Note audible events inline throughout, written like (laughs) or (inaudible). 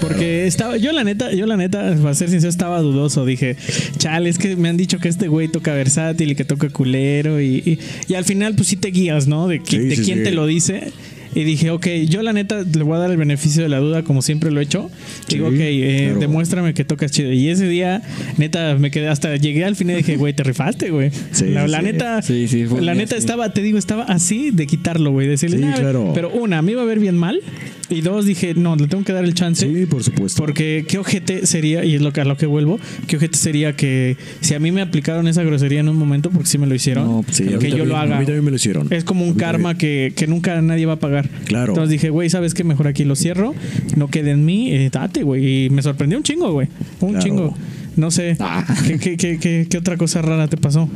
Porque estaba, yo la neta, yo la neta, para ser sincero, estaba dudoso. Dije, chale, es que me han dicho que este güey toca versátil y que toca culero. Y, y, y al final, pues sí te guías, ¿no? De, Sí, de sí, quién sí. te lo dice. Y dije, ok, yo la neta le voy a dar el beneficio de la duda como siempre lo he hecho. Digo, ok, eh, claro. demuéstrame que tocas chido. Y ese día, neta, me quedé hasta llegué al final y dije, güey, te rifaste, güey. Sí, la, sí, la neta, la neta estaba, te digo, estaba así de quitarlo, güey. Decirle, Sí, "Nah, claro. Pero una, me iba a ver bien mal. Y dos, dije, no, le tengo que dar el chance. Sí, por supuesto. Porque qué ojete sería, y es lo que, a lo que vuelvo, qué ojete sería que si a mí me aplicaron esa grosería en un momento, porque sí me lo hicieron, No, Sí, a que yo también- lo A haga. mí también me lo hicieron. Es como un A karma que, que nunca nadie va a pagar. Claro. Entonces dije, güey, ¿sabes qué? Mejor aquí lo cierro, no quede en mí, eh, date, güey. Y me sorprendió un chingo, güey. Un Claro. chingo. No sé. ¿Qué, qué, qué, qué, qué otra cosa rara te pasó?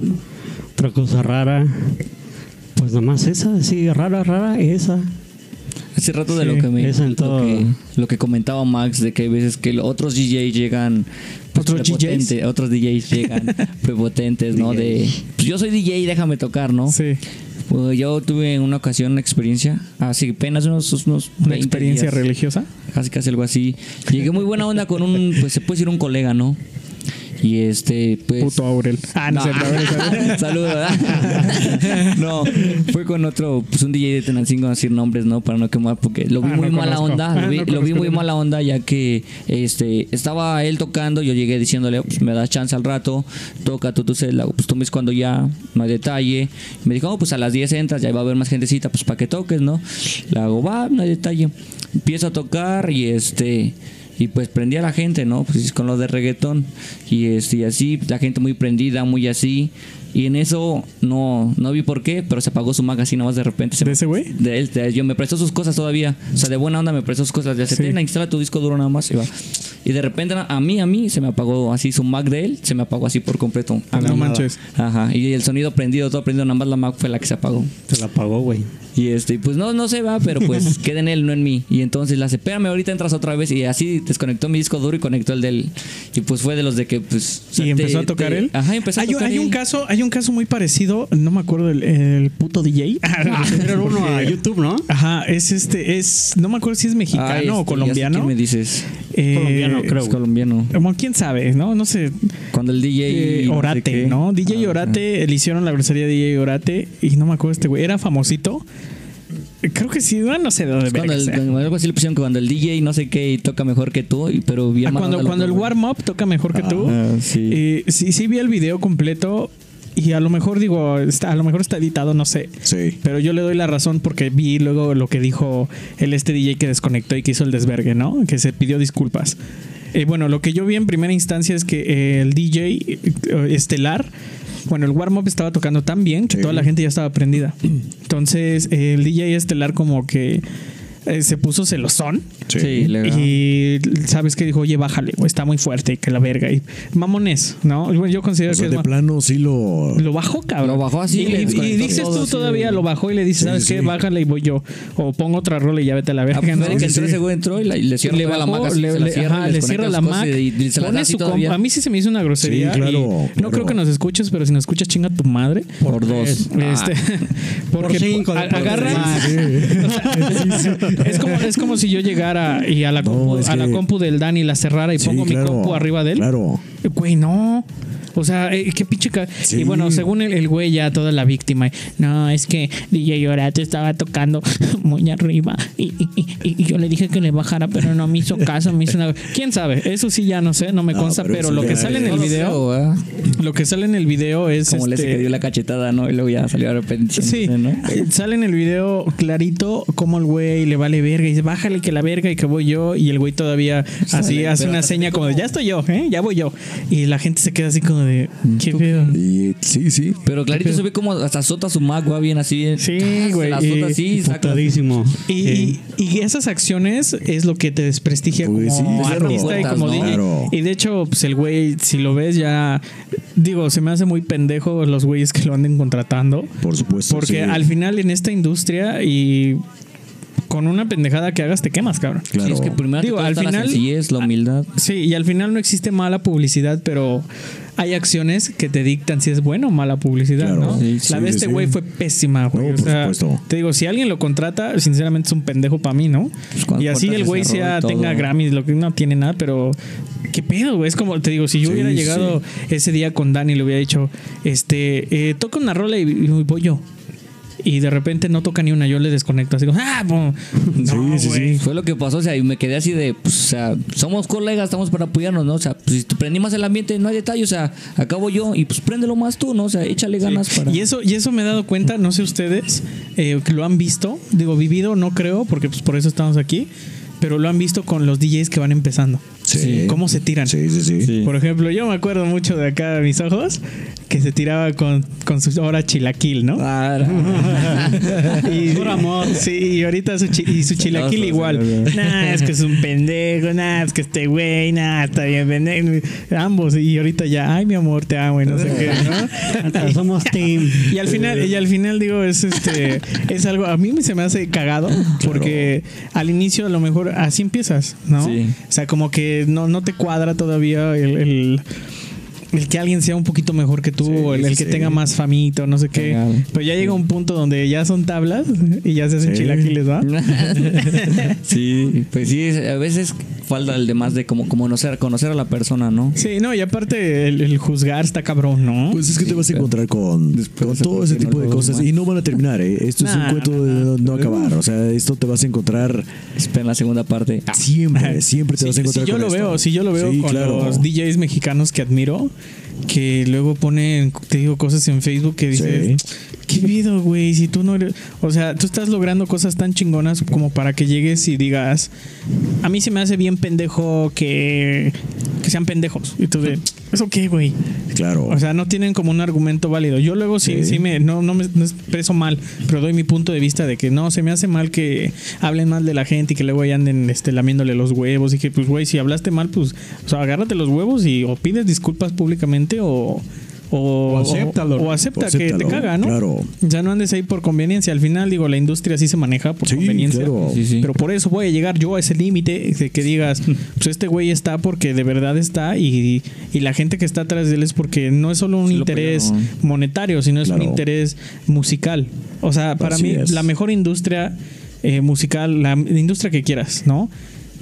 Otra cosa rara. Pues nada más esa, sí, rara, rara, esa. Hace rato de lo que me eso en todo. Lo, que, lo que comentaba Max de que hay veces que otros DJs llegan pues, ¿Otros prepotente- otros DJs llegan (laughs) prepotentes, ¿no? De pues yo soy DJ, déjame tocar, ¿no? Sí. Pues, yo tuve en una ocasión una experiencia, así apenas unos, unos Una 20 experiencia días, religiosa. casi casi algo así. Llegué muy buena onda con un, pues se puede decir un colega, ¿no? Y este, pues. Puto Aurel. Ah, no, No. (laughs) Saludos, ¿verdad? (laughs) no, fue con otro, pues un DJ de Tenancingo, no decir nombres, ¿no? Para no quemar, porque lo vi Ah, muy no mala conozco. onda. Ah, lo vi, no lo vi muy mala onda, ya que este estaba él tocando. Yo llegué diciéndole, pues me das chance al rato, toca tú, tú, se la- pues tú me cuando ya, no hay detalle. Me dijo, oh, pues a las 10 entras, ya va a haber más gentecita, pues para que toques, ¿no? Le hago, va, no hay detalle. Empiezo a tocar y este. Y pues prendí a la gente, ¿no? Pues con lo de reggaetón. Y, este, y así, la gente muy prendida, muy así. Y en eso no, no vi por qué, pero se apagó su Mac así nada más de repente. Se ¿De ese güey? de él, de- yo me prestó sus cosas todavía. O sea, de buena onda me prestó sus cosas. Le Sí. acepté, instala tu disco duro nada más y va. Y de repente a mí, a mí, se me apagó así su Mac de él, se me apagó así por completo. A No mí. manches. Ajá. Y el sonido prendido, todo prendido, nada más la Mac fue la que se apagó. Se la pagó, güey. Y este, pues no, no se va, pero pues (laughs) queda en él, no en mí. Y entonces le hace, espérame, ahorita entras otra vez. Y así desconectó mi disco duro y conectó el de él. Y pues fue de los de que, pues. o sea, ¿Y empezó te- a tocar te- él? Ajá, empezó a hay, tocar hay un él. caso, hay un caso muy parecido, no me acuerdo el, el puto DJ. (laughs) Era uno a YouTube, ¿no? Ajá, es este, es, no me acuerdo si es mexicano Ay, este, o sé colombiano. ¿Quién me dices? Eh, Colombiano, creo. Es colombiano. Como quién sabe, ¿no? No sé. Cuando el DJ. eh, no sé Orate, qué. ¿no? DJ Ah, Orate, le hicieron la grosería de DJ Orate y no me acuerdo este güey, era famosito. Creo que sí, no sé de dónde cuando el, algo así le pusieron que cuando el DJ no sé qué y toca mejor que tú, y- pero bien Ah, cuando, cuando el warm-up toca mejor que tú. Ah, sí. Eh, sí, sí vi el video completo y a lo mejor digo, está, a lo mejor está editado, no sé. Sí. Pero yo le doy la razón porque vi luego lo que dijo el este DJ que desconectó y que hizo el desvergue, ¿no? Que se pidió disculpas. Eh, bueno, lo que yo vi en primera instancia es que eh, el DJ eh, estelar, bueno, el warm-up estaba tocando tan bien que Sí. toda la gente ya estaba prendida. Entonces, el DJ estelar como que eh, se puso celosón. Sí, legal. Y sabes que dijo, oye, bájale, güey, está muy fuerte, que la verga. Y mamones, ¿no? Bueno, Yo considero O sea, que de plano sí lo. lo bajó, cabrón. Lo bajó así, Y, dices tú así, todavía lo bajó y le dices, Sí, ¿sabes sí, qué? Bájale y voy yo. O pongo otra rola y ya vete a la verga. Ah, pues, ¿no? que entró ese güey entró y, la- y le cierra le la bajó, Mac así, le, la le- cierra, ajá, le cierra la cosas Mac. y- y se la da pone así su comp- todavía. A mí sí se me hizo una grosería. Sí, claro, No creo que nos escuches, pero si nos escuchas, chinga tu madre. Por dos. Este, (laughs) porque Por cinco, a- agarra. (laughs) (laughs) es, como, es como si yo llegara y a la No, compu, a la compu del Dani la cerrara y Sí, pongo claro, mi compu arriba de él. Claro. Güey, no. O sea, eh, qué pinche. ca- Sí. Y bueno, según el, el güey, ya toda la víctima. No, es que DJ Orate estaba tocando (laughs) muy arriba. Y, y- y- y yo le dije que le bajara, pero no me hizo caso. Me hizo una. Quién sabe. Eso sí, ya no sé, no me No, consta. pero lo que sale en el video. ¿verdad? Lo que sale en el video es. Como le este, que dio la cachetada, ¿no? Y luego ya salió arrepentiéndose, Sí, ¿no? eh, sale en el video clarito como el güey le vale verga y dice, bájale que la verga y que voy yo. Y el güey todavía así Sale, hace una seña como de, ya estoy yo, ¿eh? ya voy yo. Y la gente se queda así como de, ¿qué pedo? Y sí, sí. Pero clarito se ve como hasta azota su Mac, va bien así. bien. Sí, Se güey, La azota y- así. Putadísimo. Y, Sí. y- y esas acciones es lo que te desprestigia Pues como sí, artista y como ¿no? DJ. Claro. Y de hecho, pues el güey, si lo ves ya, digo, se me hace muy pendejo los güeyes que lo anden contratando. Por supuesto. Porque sí. al final en esta industria y con una pendejada que hagas te quemas, cabrón. Sí, Claro. es que primero Digo, al sencillez, la humildad. Sí, y al final no existe mala publicidad, pero hay acciones que te dictan si es buena o mala publicidad, Claro. ¿no? Sí, la sí, de este sí. güey fue pésima, güey. No, o sea, te digo, si alguien lo contrata, sinceramente es un pendejo para mí, ¿no? Pues, y así el güey sea tenga Grammys, lo que no tiene nada, pero qué pedo, güey. Es como te digo, si yo hubiera llegado ese día con Dani y le hubiera dicho, este, eh, toca una rola y, y voy yo. Y de repente no toca ni una, yo le desconecto así como, ah, pum. No, Sí, sí, güey. Fue lo que pasó, o sea, y me quedé así de, pues, o sea, somos colegas, estamos para apoyarnos, ¿no? O sea, pues, si te prendí más el ambiente, no hay detalle, o sea, acabo yo y pues préndelo más tú, ¿no? O sea, échale ganas para... Y eso, y eso me he dado cuenta, no sé ustedes, eh, que lo han visto, digo, vivido no creo, porque pues por eso estamos aquí, pero lo han visto con los DJs que van empezando. Sí. ¿Cómo se tiran? Sí, sí, sí. Sí. Por ejemplo, yo me acuerdo mucho de acá de mis ojos, que se tiraba con, con su hora chilaquil, ¿no? Ah, (laughs) y, Puro amor. Sí, y ahorita su, chi- y su chilaquil igual. Nah, es que es un pendejo, nah, es que este güey, nah, está bien pendejo. Ambos, y ahorita ya, ay, mi amor, te amo, y no sé qué, ¿no? Somos team. Y al final, y al final digo, es este, es algo, a mí se me hace cagado, porque al inicio a lo mejor así empiezas, ¿no? Sí. O sea, como que no, no te cuadra todavía el, el- el que alguien sea un poquito mejor que tú, Sí, o el, el que sí. tenga más famito, no sé qué. Cagado. Pero ya llega un punto donde ya son tablas y ya se hacen chilaquiles, ¿va? (laughs) sí, pues sí, a veces falta el demás de como, como conocer, conocer a la persona, ¿no? Sí, no, y aparte el, el juzgar está cabrón, ¿no? Pues es que te vas a encontrar con, con todo ese tipo de cosas más. y no van a terminar, ¿eh? Esto es un cuento no, de no. acabar. O sea, esto te vas a encontrar Espera la segunda parte. siempre, (laughs) siempre te Sí, vas a encontrar si yo con lo esto. veo, si yo lo veo Sí, con claro. los DJs mexicanos que admiro, que luego ponen, te digo, cosas en Facebook que dices, ¿qué pido, güey? Si tú no eres, o sea, tú estás logrando cosas tan chingonas como para que llegues y digas, a mí se me hace bien pendejo que, que sean pendejos. Y tú de, ¿eso qué, güey? Claro. O sea, no tienen como un argumento válido. Yo luego sí, Sí. sí me, no, no me no expreso mal, pero doy mi punto de vista de que no, se me hace mal que hablen mal de la gente y que luego ahí anden este, lamiéndole los huevos y que, pues, güey, si hablaste mal, pues, o sea, agárrate los huevos y o pides disculpas públicamente o... O, O acéptalo. O, acepta que te caga, ¿no? claro. Ya no andes ahí por conveniencia. Al final, digo, la industria sí se maneja por Sí, conveniencia. claro. Sí, sí. Pero por eso voy a llegar yo a ese límite de que digas, pues este güey está porque de verdad está y, y la gente que está atrás de él es porque no es solo un interés monetario, sino es un interés musical. O sea, para Así mí es. la mejor industria eh, musical, la industria que quieras, ¿no?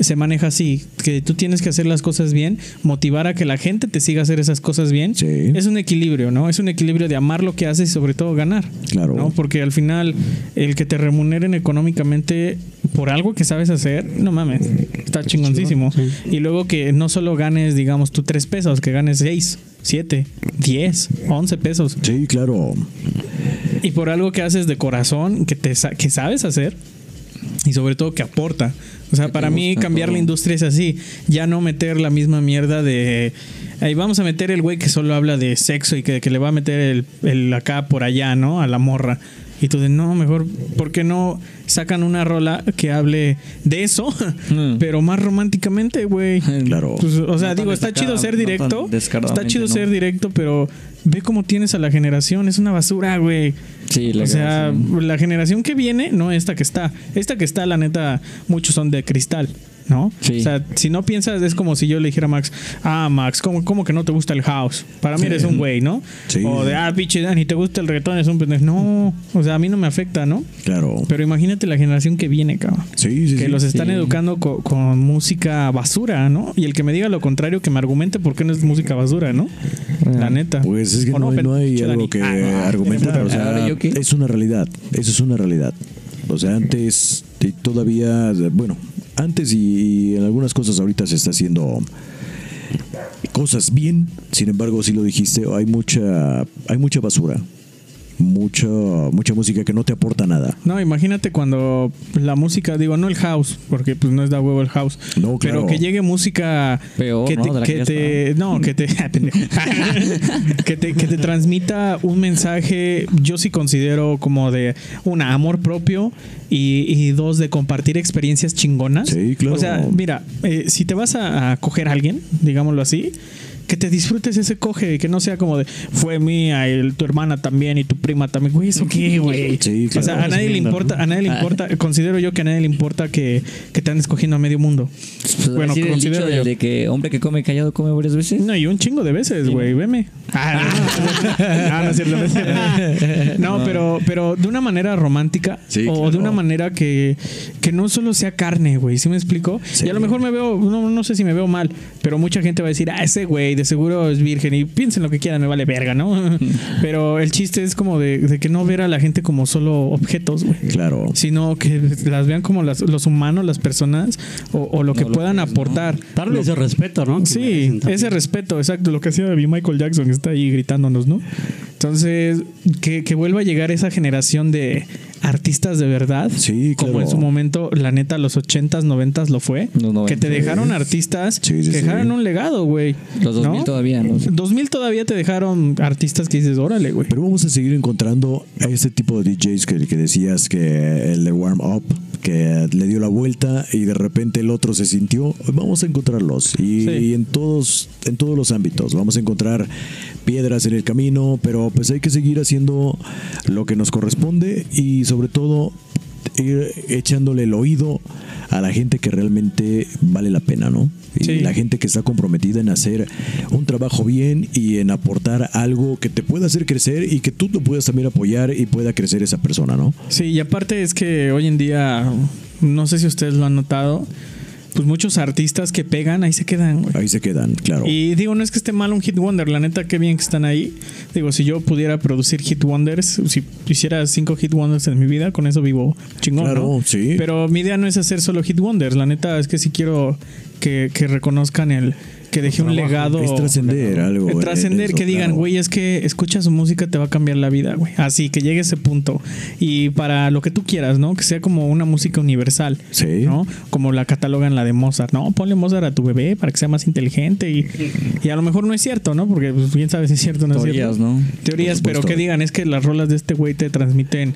Se maneja así, que tú tienes que hacer las cosas bien, motivar a que la gente te siga a hacer esas cosas bien. Sí. Es un equilibrio, ¿no? Es un equilibrio de amar lo que haces y sobre todo ganar. Claro. ¿no? Porque al final, el que te remuneren económicamente por algo que sabes hacer, no mames, está chingoncísimo. Sí. Y luego que no solo ganes, digamos, tú tres pesos, que ganes seis, siete, diez, once pesos. Sí, claro. Y por algo que haces de corazón, que, te, que sabes hacer y sobre todo que aporta. O sea, para mí cambiar todo. la industria es así. Ya no meter la misma mierda de... Ahí vamos a meter el güey que solo habla de sexo y que, que le va a meter el, el acá por allá, ¿no? A la morra. Y tú de, no, mejor, ¿por qué no sacan una rola que hable de eso? (laughs) Mm. pero más románticamente, güey. (laughs) Claro. Pues, o sea, No digo, está chido ser no directo. está chido ¿no? ser directo, pero ve cómo tienes a la generación. Es una basura, güey. Sí, O legal, sea, sí. la generación que viene, no esta que está. Esta que está, la neta, muchos son de cristal, ¿no? Sí. O sea, si no piensas, es como si yo le dijera a Max, ah, Max, ¿cómo, cómo que no te gusta el house? Para mí eres un güey, ¿no? Sí. O de, ah, pinche Dani, ¿te gusta el reggaetón? Es un pendejo. No, o sea, a mí no me afecta, ¿no? Claro. Pero imagínate la generación que viene, cabrón. Sí, sí, Que los están educando co- con música basura, ¿no? Y el que me diga lo contrario, que me argumente por qué no es música basura, ¿no? La neta. Pues es que ¿O no, no hay algo que Ah, argumentar. O sea, es una realidad. Eso es una realidad. O sea, antes todavía, bueno, antes y en algunas cosas ahorita se está haciendo cosas bien. Sin embargo, si lo dijiste, hay mucha, hay mucha basura. Mucha, mucha música que no te aporta nada. No, imagínate cuando la música, digo, no el house, porque pues no es da huevo el house. No, claro. Pero que llegue música Peor, que ¿no? te, que no, que te, (laughs) (laughs) que te que te transmita un mensaje, yo sí considero como de una amor propio y, y dos de compartir experiencias chingonas. Sí, claro. O sea, mira, eh, si te vas a, a coger a alguien, digámoslo así, que te disfrutes ese coge, que no sea como de fue mía, el, tu hermana también y tu prima también. Güey, ¿eso qué, güey? Sí, O sea, claro. a nadie le importa, a nadie le importa, considero yo que a nadie le importa que, que te han escogiendo a medio mundo. Pues, Bueno, decir el dicho considero de, yo. de que hombre que come callado come varias veces. No, y un chingo de veces, güey, veme. Ah, no, no, (laughs) no cierto, (laughs) no. No, pero, pero de una manera romántica Sí, o claro. de una manera que, que no solo sea carne, güey, ¿sí me explico? Sí. Y a lo mejor me veo, no, no sé si me veo mal, pero mucha gente va a decir, ah, ese güey de seguro es virgen y piensen lo que quieran, me vale verga, ¿no? (laughs) (laughs) pero el chiste es como de, de que no ver a la gente como solo objetos, güey Claro. sino que las vean como las- los humanos, las personas o, o lo que puedan que es, ¿no? aportar. Darle ese respeto, ¿no? Que Sí, ese respeto, exacto, lo que hacía Michael Jackson, que está ahí gritándonos, ¿no? Entonces, que, que vuelva a llegar esa generación de artistas de verdad, Sí, como en su momento, la neta, los 80s, 90s lo fue, Los 90s. que te dejaron artistas Sí, sí, que sí. dejaron un legado, güey. Los 2000 ¿no? todavía, ¿no? 2000 todavía te dejaron artistas que dices, órale, güey. Pero vamos a seguir encontrando a este tipo de DJs que, que decías que el de Warm Up, que le dio la vuelta y de repente el otro se sintió. Vamos a encontrarlos y, Sí. y en todos en todos los ámbitos. Vamos a encontrar piedras en el camino, pero pues hay que seguir haciendo lo que nos corresponde y sobre todo ir echándole el oído a la gente que realmente vale la pena, ¿no? Y Sí. la gente que está comprometida en hacer un trabajo bien y en aportar algo que te pueda hacer crecer y que tú lo puedas también apoyar y pueda crecer esa persona, ¿no? Sí, y aparte es que hoy en día, no sé si ustedes lo han notado, pues muchos artistas que pegan ahí se quedan, güey. Ahí se quedan, claro. Y digo, no es que esté mal un hit wonder, la neta, qué bien que están ahí. Digo, si yo pudiera producir hit wonders, si hiciera cinco hit wonders en mi vida, con eso vivo chingón, Claro, ¿no? sí. Pero mi idea no es hacer solo hit wonders, la neta es que sí quiero que, que reconozcan el que dejé un legado. es trascender algo. Eh, en Trascender, que digan, claro. güey, es que escucha su música, te va a cambiar la vida, güey. Así, que llegue a ese punto. Y para lo que tú quieras, ¿no? Que sea como una música universal. Sí. ¿no? Como la catalogan la de Mozart. No, ponle Mozart a tu bebé para que sea más inteligente. Y, y a lo mejor no es cierto, ¿no? Porque pues, bien sabes si es cierto o no es Teorías, cierto. ¿no? Teorías, pero que digan, es que las rolas de este güey te transmiten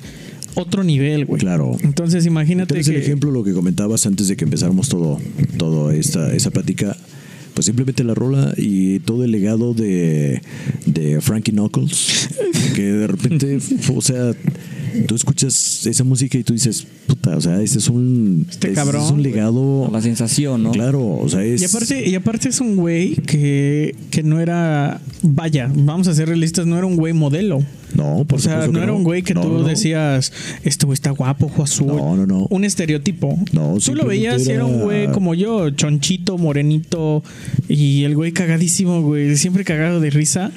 otro nivel, güey. Claro. Entonces imagínate Entonces, que... el ejemplo, lo que comentabas antes de que empezáramos todo, todo esta, esa plática, pues simplemente la rola y todo el legado de, de Frankie Knuckles, que de repente, (laughs) o sea, tú escuchas esa música y tú dices, puta, o sea, este es un, Este es- cabrón, es un legado, La sensación, ¿no? claro, o sea, es... Y aparte, y aparte es un güey que, que no era, vaya, vamos a ser realistas, no era un güey modelo. no, por o sea, no era un güey que No, tú no, decías, este güey está guapo, ojo azul. No, no, no. Un estereotipo. No, tú lo veías y era un güey como yo, chonchito, morenito, y el güey cagadísimo, güey, siempre cagado de risa.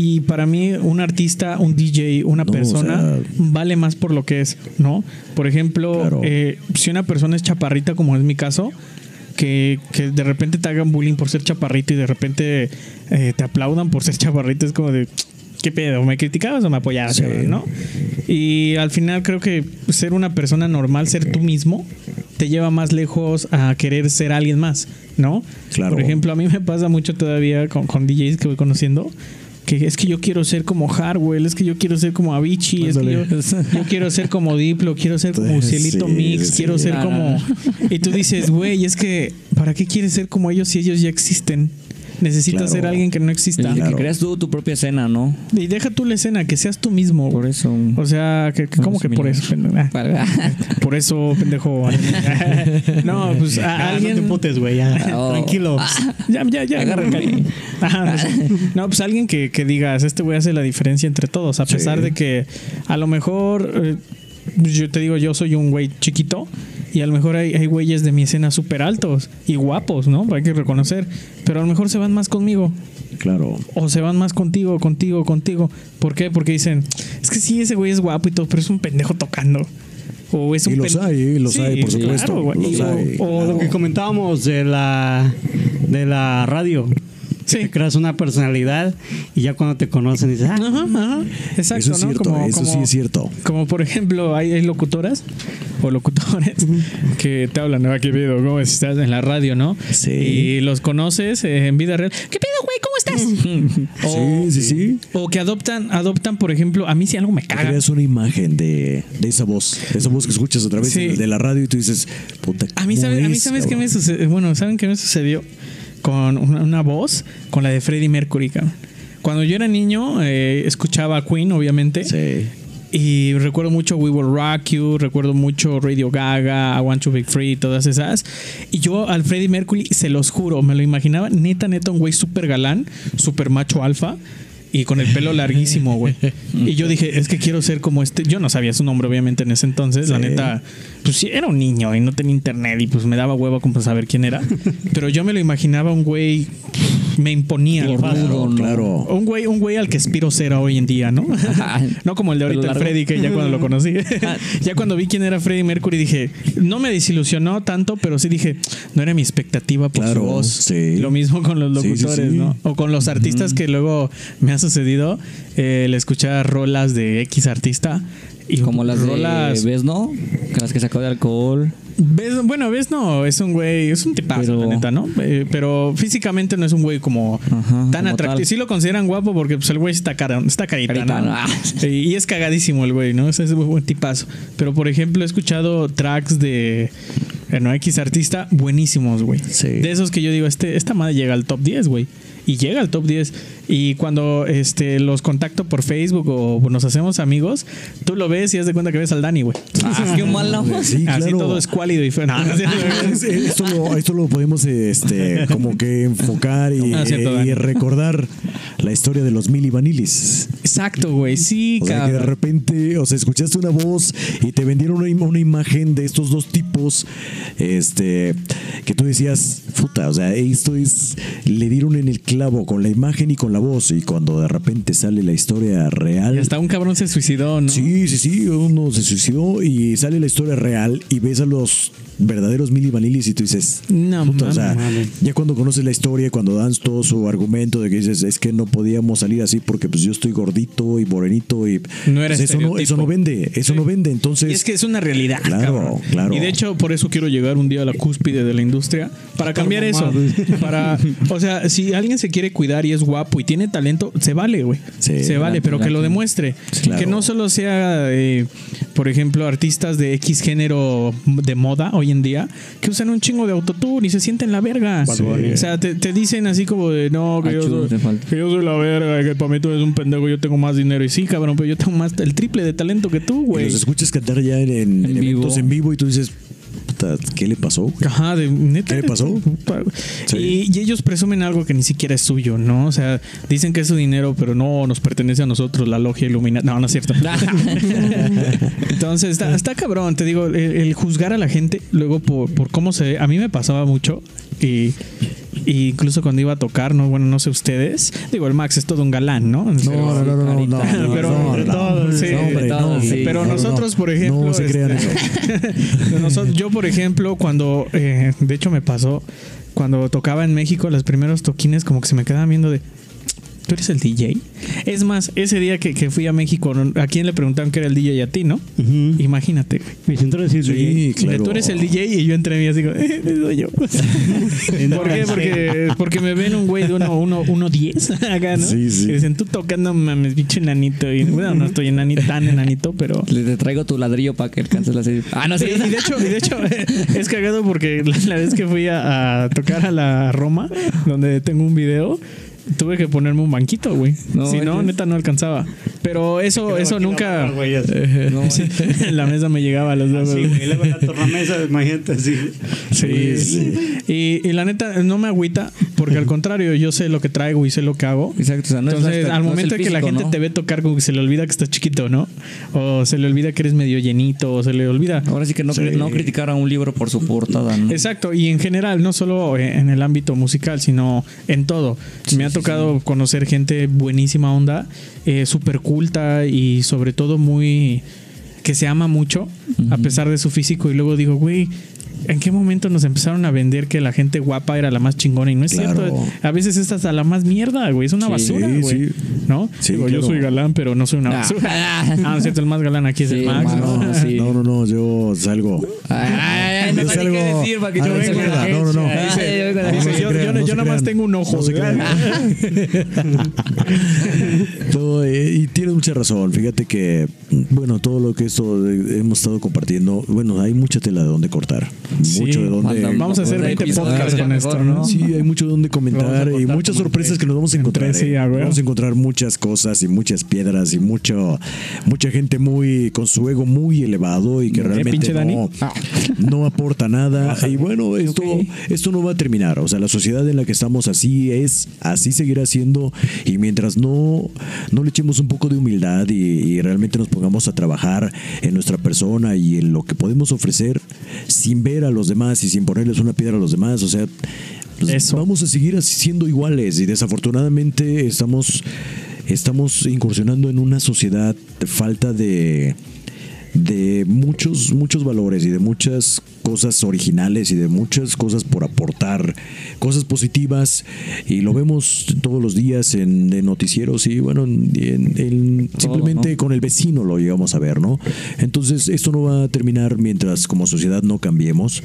Y para mí, un artista, un DJ, una No, persona, o sea- vale más por lo que es, ¿no? Por ejemplo, Claro. eh, si una persona es chaparrita, como es mi caso, que, que de repente te hagan bullying por ser chaparrito y de repente eh, te aplaudan por ser chaparrito, es como de, ¿qué pedo? ¿Me criticabas o me apoyabas? Sí. cabrón?", ¿no? Y al final creo que ser una persona normal, ser tú mismo, te lleva más lejos a querer ser alguien más, ¿no? Claro. Por ejemplo, a mí me pasa mucho todavía con, con DJs que voy conociendo. Que es que yo quiero ser como Hardwell, es que yo quiero ser como Avicii, es que yo, quiero ser como Diplo, quiero ser como Cielito Sí, Mix, sí. quiero ser No, como. no, Y tú dices, güey, es que, ¿para qué quieres ser como ellos si ellos ya existen? Necesitas Claro. ser alguien que no exista. Claro. Que creas tú tu propia escena, ¿no? Y deja tú la escena, que seas tú mismo. Por eso. O sea, que, que- ¿cómo que por eso? Ah, (laughs) Para- Por eso, pendejo. (laughs) no, pues a Ah, alguien. No te emputes, güey. ya. Oh. Tranquilo. Ya, ya, ya. Agárrame. (laughs) Ajá, no, sé. No, pues alguien que, que digas, este güey hace la diferencia entre todos, a Sí. pesar de que a lo mejor, eh, yo te digo, yo soy un güey chiquito y a lo mejor hay, hay güeyes de mi escena súper altos y guapos, ¿no? Hay que reconocer, pero a lo mejor se van más conmigo. Claro. O se van más contigo, contigo, contigo. ¿Por qué? Porque dicen, es que sí, ese güey es guapo y todo, pero es un pendejo tocando. O es un Y los hay, los Sí, hay, por supuesto, claro, los o- hay, o- Lo que comentábamos de la de la radio. Sí. Te creas una personalidad y ya cuando te conocen dices, ah, Ajá, ajá. Exacto, Eso es ¿no? cierto, Como- eso como- sí es cierto. Como por ejemplo, hay, hay locutoras o locutores que te hablan, ¿no? ¿Qué pedo? ¿Cómo estás en la radio, no? Sí. Y los conoces eh, en vida real. ¿Qué pedo, güey? ¿Cómo estás? (laughs) o, sí, sí, sí. o que adoptan, adoptan, por ejemplo, a mí si algo me caga. Creas una imagen de, de esa voz, de esa voz que escuchas a través Sí. de, de la radio y tú dices, puta, A mí, ¿cómo ¿sabes, a mí es, ¿sabes qué me sucedió? Bueno, ¿saben qué me sucedió? Con una, una voz con la de Freddie Mercury, cabrón. Cuando yo era niño, eh, escuchaba a Queen, obviamente. Sí. Y recuerdo mucho We Will Rock You, recuerdo mucho Radio Gaga, I Want to Be Free, todas esas. Y yo al Freddie Mercury, se los juro, me lo imaginaba neta, neta, un güey súper galán, súper macho alfa. Y con el pelo larguísimo, güey. (laughs) Y yo dije, es que quiero ser como este. Yo no sabía su nombre, obviamente, en ese entonces. La neta, pues era un niño y no tenía internet y pues me daba huevo como saber quién era. (laughs) Pero yo me lo imaginaba un güey, me imponía. ¿no? Claro. Un güey, un güey al que aspiro ser hoy en día, ¿no? (laughs) (laughs) no como el de ahorita, el. Freddy, que ya cuando lo conocí. ya cuando vi quién era Freddie Mercury, dije, no me desilusionó tanto, pero sí dije, no era mi expectativa por Claro, su voz. sí. Lo mismo con los sí, locutores, sí. ¿no? O con los artistas que luego me ha sucedido, eh, el escuchar rolas de X artista. Y Como las rolas. de ¿Ves, no? Que las que sacó de alcohol. ¿Ves? Bueno, ves, no, es un güey, es un tipazo, Pero- la neta, ¿no? Eh, pero físicamente no es un güey como Ajá, tan como atractivo. tal. Sí lo consideran guapo porque pues, el güey está, cara, está carita, Carita, ¿no? ¿no? Ah. (laughs) Y es cagadísimo el güey, ¿no? Es un buen tipazo. Pero por ejemplo, he escuchado tracks de bueno, X artista buenísimos, güey. Sí. De esos que yo digo, este, esta madre llega al top 10, güey. Y llega al top 10. Y cuando este, los contacto por Facebook o nos hacemos amigos, tú lo ves y haz de cuenta que ves al Dani, güey. Ah, (laughs) qué mala voz. Sí, Así claro. todo escuálido y feo. No, no, sí, Es- Esto lo, esto lo podemos este, como que enfocar y, Ah, cierto, y Dani. recordar la historia de los Mili Vanilis. Exacto, güey. Sí, O sea, que de repente, o sea, escuchaste una voz y te vendieron una, im- una imagen de estos dos tipos, este, que tú decías, puta, o sea, esto es, le dieron en el clavo con la imagen y con la voz y cuando de repente sale la historia real. Y hasta un cabrón se suicidó, ¿no? Sí, sí, sí, uno se suicidó y sale la historia real y ves a los verdaderos Mili Vanilis y tú dices, No, puta, o sea, ya cuando conoces la historia, cuando dan todo su argumento de que dices, es que no podíamos salir así porque pues yo estoy gordito y morenito y No era pues, eso no, eso no vende, eso no vende, entonces Y es que es una realidad. Claro, cabrón. claro. Y de hecho, por eso quiero llegar un día a la cúspide de la industria para cambiar eso. Para, o sea, si alguien se quiere cuidar y es guapo y tiene talento, se vale, güey. Sí, se vale, la- pero la- que lo demuestre. Claro. Que no solo sea, eh, por ejemplo, artistas de X género de moda hoy en día que usan un chingo de autotune y se sienten la verga. O sea, te, te dicen así como de no, que yo, Achú, soy, que yo soy la verga, que para mí tú eres un pendejo, yo tengo más dinero. Y sí, cabrón, pero yo tengo más el triple de talento que tú, güey. los escuchas cantar ya en, en- En en vivo. en vivo y tú dices, puta, ¿qué le pasó? Ajá, de neta. ¿Qué le pasó? Sí. Y, y ellos presumen algo que ni siquiera es suyo, ¿no? O sea, dicen que es su dinero, pero no nos pertenece a nosotros, la logia ilumina. No, no es cierto. (laughs) Entonces, está, está cabrón, te digo, el, el juzgar a la gente luego por, por cómo se ve. A mí me pasaba mucho y. y incluso cuando iba a tocar, no, bueno, no sé ustedes. Digo, el Max es todo un galán, ¿no? No, no, no, no, Pero- no, no, todo, sí. Pero no, no, nosotros, no. por ejemplo. No se crean este, eso. (laughs) nosotros- yo, por ejemplo, cuando. eh, de hecho, me pasó. Cuando tocaba en México, los primeros toquines, como que se me quedaban viendo de. ¿Tú eres el DJ? Es más, ese día que, que fui a México, ¿a quién le preguntaban que era el DJ a ti, no? Imagínate, güey. Me siento decir Sí, claro. Tú eres el DJ y yo entre mí así como, (laughs) eh, soy yo. (laughs) ¿Por qué? Porque, porque me ven un güey de uno, uno, uno diez (laughs) acá, ¿no? Sí, sí. Y dicen, tú tocando, mames, bicho enanito. Y bueno, no estoy enanito, tan enanito, pero. Le te traigo tu ladrillo para que alcances la serie. Ah, no Sí, sé. y de hecho, y de hecho es cagado porque la, la vez que fui a, a tocar a la Roma, donde tengo un video, tuve que ponerme un banquito, güey. No, si no, neta no alcanzaba. Pero eso, eso nunca. barra, güey, así. No, (laughs) Sí, (laughs) la mesa me llegaba a los dedos. Así, güey, luego la tornamesa, imagínate así. Sí, sí. Y, y la neta, no me agüita, porque al contrario, yo sé lo que traigo y sé lo que hago. Exacto, o sea, no es Entonces, hasta- al no es momento de que la gente ¿no? te ve tocar, como que se le olvida que estás chiquito, ¿no? O se le olvida que eres medio llenito, o se le olvida. Ahora sí que no, cri- no criticar a un libro por su portada, ¿no? Exacto, y en general, no solo en el ámbito musical, sino en todo. Me ha tocado conocer gente buenísima onda, eh, súper culta y sobre todo muy... que se ama mucho, a pesar de su físico, y luego digo, güey... ¿En qué momento nos empezaron a vender que la gente guapa era la más chingona? Y no es Claro. cierto. A veces es hasta la más mierda, güey. Es una Sí, basura, güey. sí. ¿No? Sí, Digo, yo soy galán, pero no soy una Ah. basura. (laughs) Ah, no es cierto. El más galán aquí es el Max. ¿no? sí. (laughs) No, no, no, yo salgo. Ay, no ni qué salgo decir para que yo la venga. izquierda. No, no, no. Ay, Dice- yo dice, crean, nada más tengo un ojo. No, (laughs) eh, y tienes mucha razón. Fíjate que, bueno, todo lo que esto eh, hemos estado compartiendo, bueno, hay mucha tela de dónde cortar. Sí, mucho de dónde. Mandamos- Vamos a hacer 20 episodios podcasts con mejor, esto, ¿no? Sí, hay mucho donde comentar Vamos a y muchas sorpresas tres. que nos vamos a encontrar. tres, sí, ¿eh? a ver. Vamos a encontrar muchas cosas y muchas piedras y mucho, mucha gente muy con su ego muy elevado y que ¿Eh, realmente pinche Dani? no, no aporta nada. Y bueno, esto, esto no va a terminar. O sea, la sociedad en la que estamos así es, así seguirá siendo. Y mientras no, no le echemos un poco de humildad y, y realmente nos pongamos a trabajar en nuestra persona y en lo que podemos ofrecer sin ver a los demás y sin ponerles una piedra a los demás, o sea, pues Eso. vamos a seguir siendo iguales y desafortunadamente estamos estamos incursionando en una sociedad de falta de de muchos muchos valores y de muchas cosas originales y de muchas cosas por aportar, cosas positivas y lo vemos todos los días en, en noticieros y bueno, en, en- en- simplemente ¿no? con el vecino lo llegamos a ver, ¿no? Entonces esto no va a terminar mientras como sociedad no cambiemos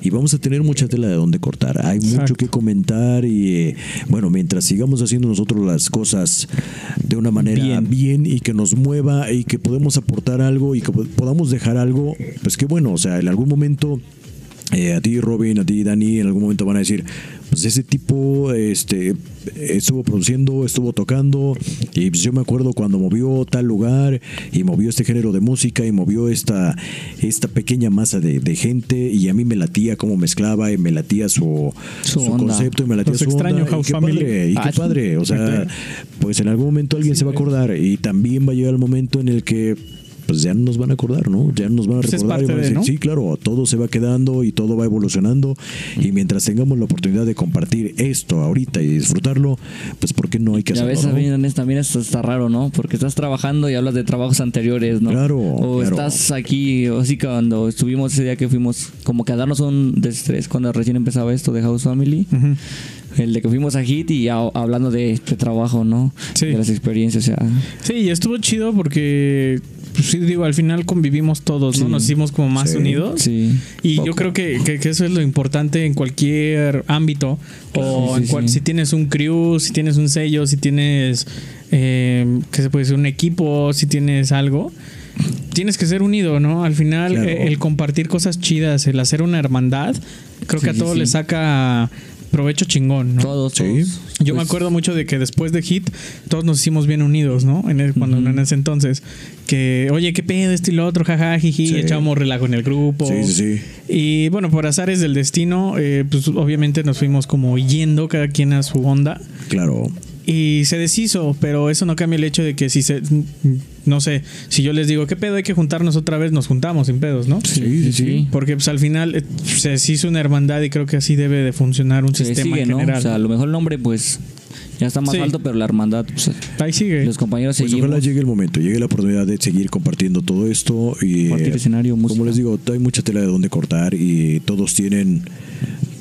y vamos a tener mucha tela de donde cortar. Hay mucho que comentar y eh, bueno, mientras sigamos haciendo nosotros las cosas de una manera Bien. bien, y que nos mueva y que podemos aportar algo y que po- podamos dejar algo, pues qué bueno, o sea, en algún momento eh, a ti Robin, a ti Dani, en algún momento van a decir, pues ese tipo este estuvo produciendo, estuvo tocando y pues yo me acuerdo cuando movió tal lugar y movió este género de música y movió esta esta pequeña masa de, de gente y a mí me latía cómo mezclaba y me latía su, Su concepto y me latía Los su extraño, onda y House qué Family. padre, y qué Ah, padre, o sea, pues en algún momento alguien se va a acordar y también va a llegar el momento en el que pues ya no nos van a acordar, ¿no? Ya no nos van a Pues es recordar y van a de, decir, ¿no? sí, claro, todo se va quedando y todo va evolucionando y mientras tengamos la oportunidad de compartir esto ahorita y disfrutarlo, pues ¿por qué no hay que hacerlo? ves, no? también, también esto está raro, ¿no? Porque estás trabajando y hablas de trabajos anteriores, ¿no? Claro, O claro. estás aquí, o así cuando estuvimos ese día que fuimos como que a darnos un desestrés cuando recién empezaba esto de House Family. Ujú. El de que fuimos a Hit y a- hablando de, de trabajo, ¿no? Sí. De las experiencias, o sea. Sí, y estuvo chido porque, pues sí, digo, al final convivimos todos, ¿no? Sí. Nos hicimos como más Sí. unidos. Sí. Y Poco. yo creo que, que- que eso es lo importante en cualquier ámbito. o en cual- si tienes un crew, si tienes un sello, si tienes, eh, ¿qué se puede decir? Un equipo, si tienes algo. Tienes que ser unido, ¿no? Al final, Claro. el compartir cosas chidas, el hacer una hermandad, creo Sí, que a sí, todo sí. le saca provecho chingón, ¿no? Todos, Sí. todos. Yo me Pues, acuerdo mucho de que después de Hit todos nos hicimos bien unidos, ¿no? En el- cuando en ese entonces que oye, qué pedo esto y lo otro, jaja, jiji, Sí. echábamos relajo en el grupo. Sí, sí, sí. Y bueno, por azares del destino, eh, pues obviamente nos fuimos como yendo cada quien a su onda Claro. Y se deshizo, pero eso no cambia el hecho de que si se no sé, si yo les digo, ¿qué pedo hay que juntarnos otra vez? Nos juntamos sin pedos, ¿no? Sí, sí, sí. Porque pues al final eh, se deshizo una hermandad y creo que así debe de funcionar un Se sistema sigue, en ¿no? general. O sea, a lo mejor el nombre, pues, ya está más Sí. alto, pero la hermandad, pues, Ahí sigue. los compañeros Pues seguimos. ojalá llegue el momento, llegue la oportunidad de seguir compartiendo todo esto y Compartir eh, escenario, música. como les digo, hay mucha tela de donde cortar y todos tienen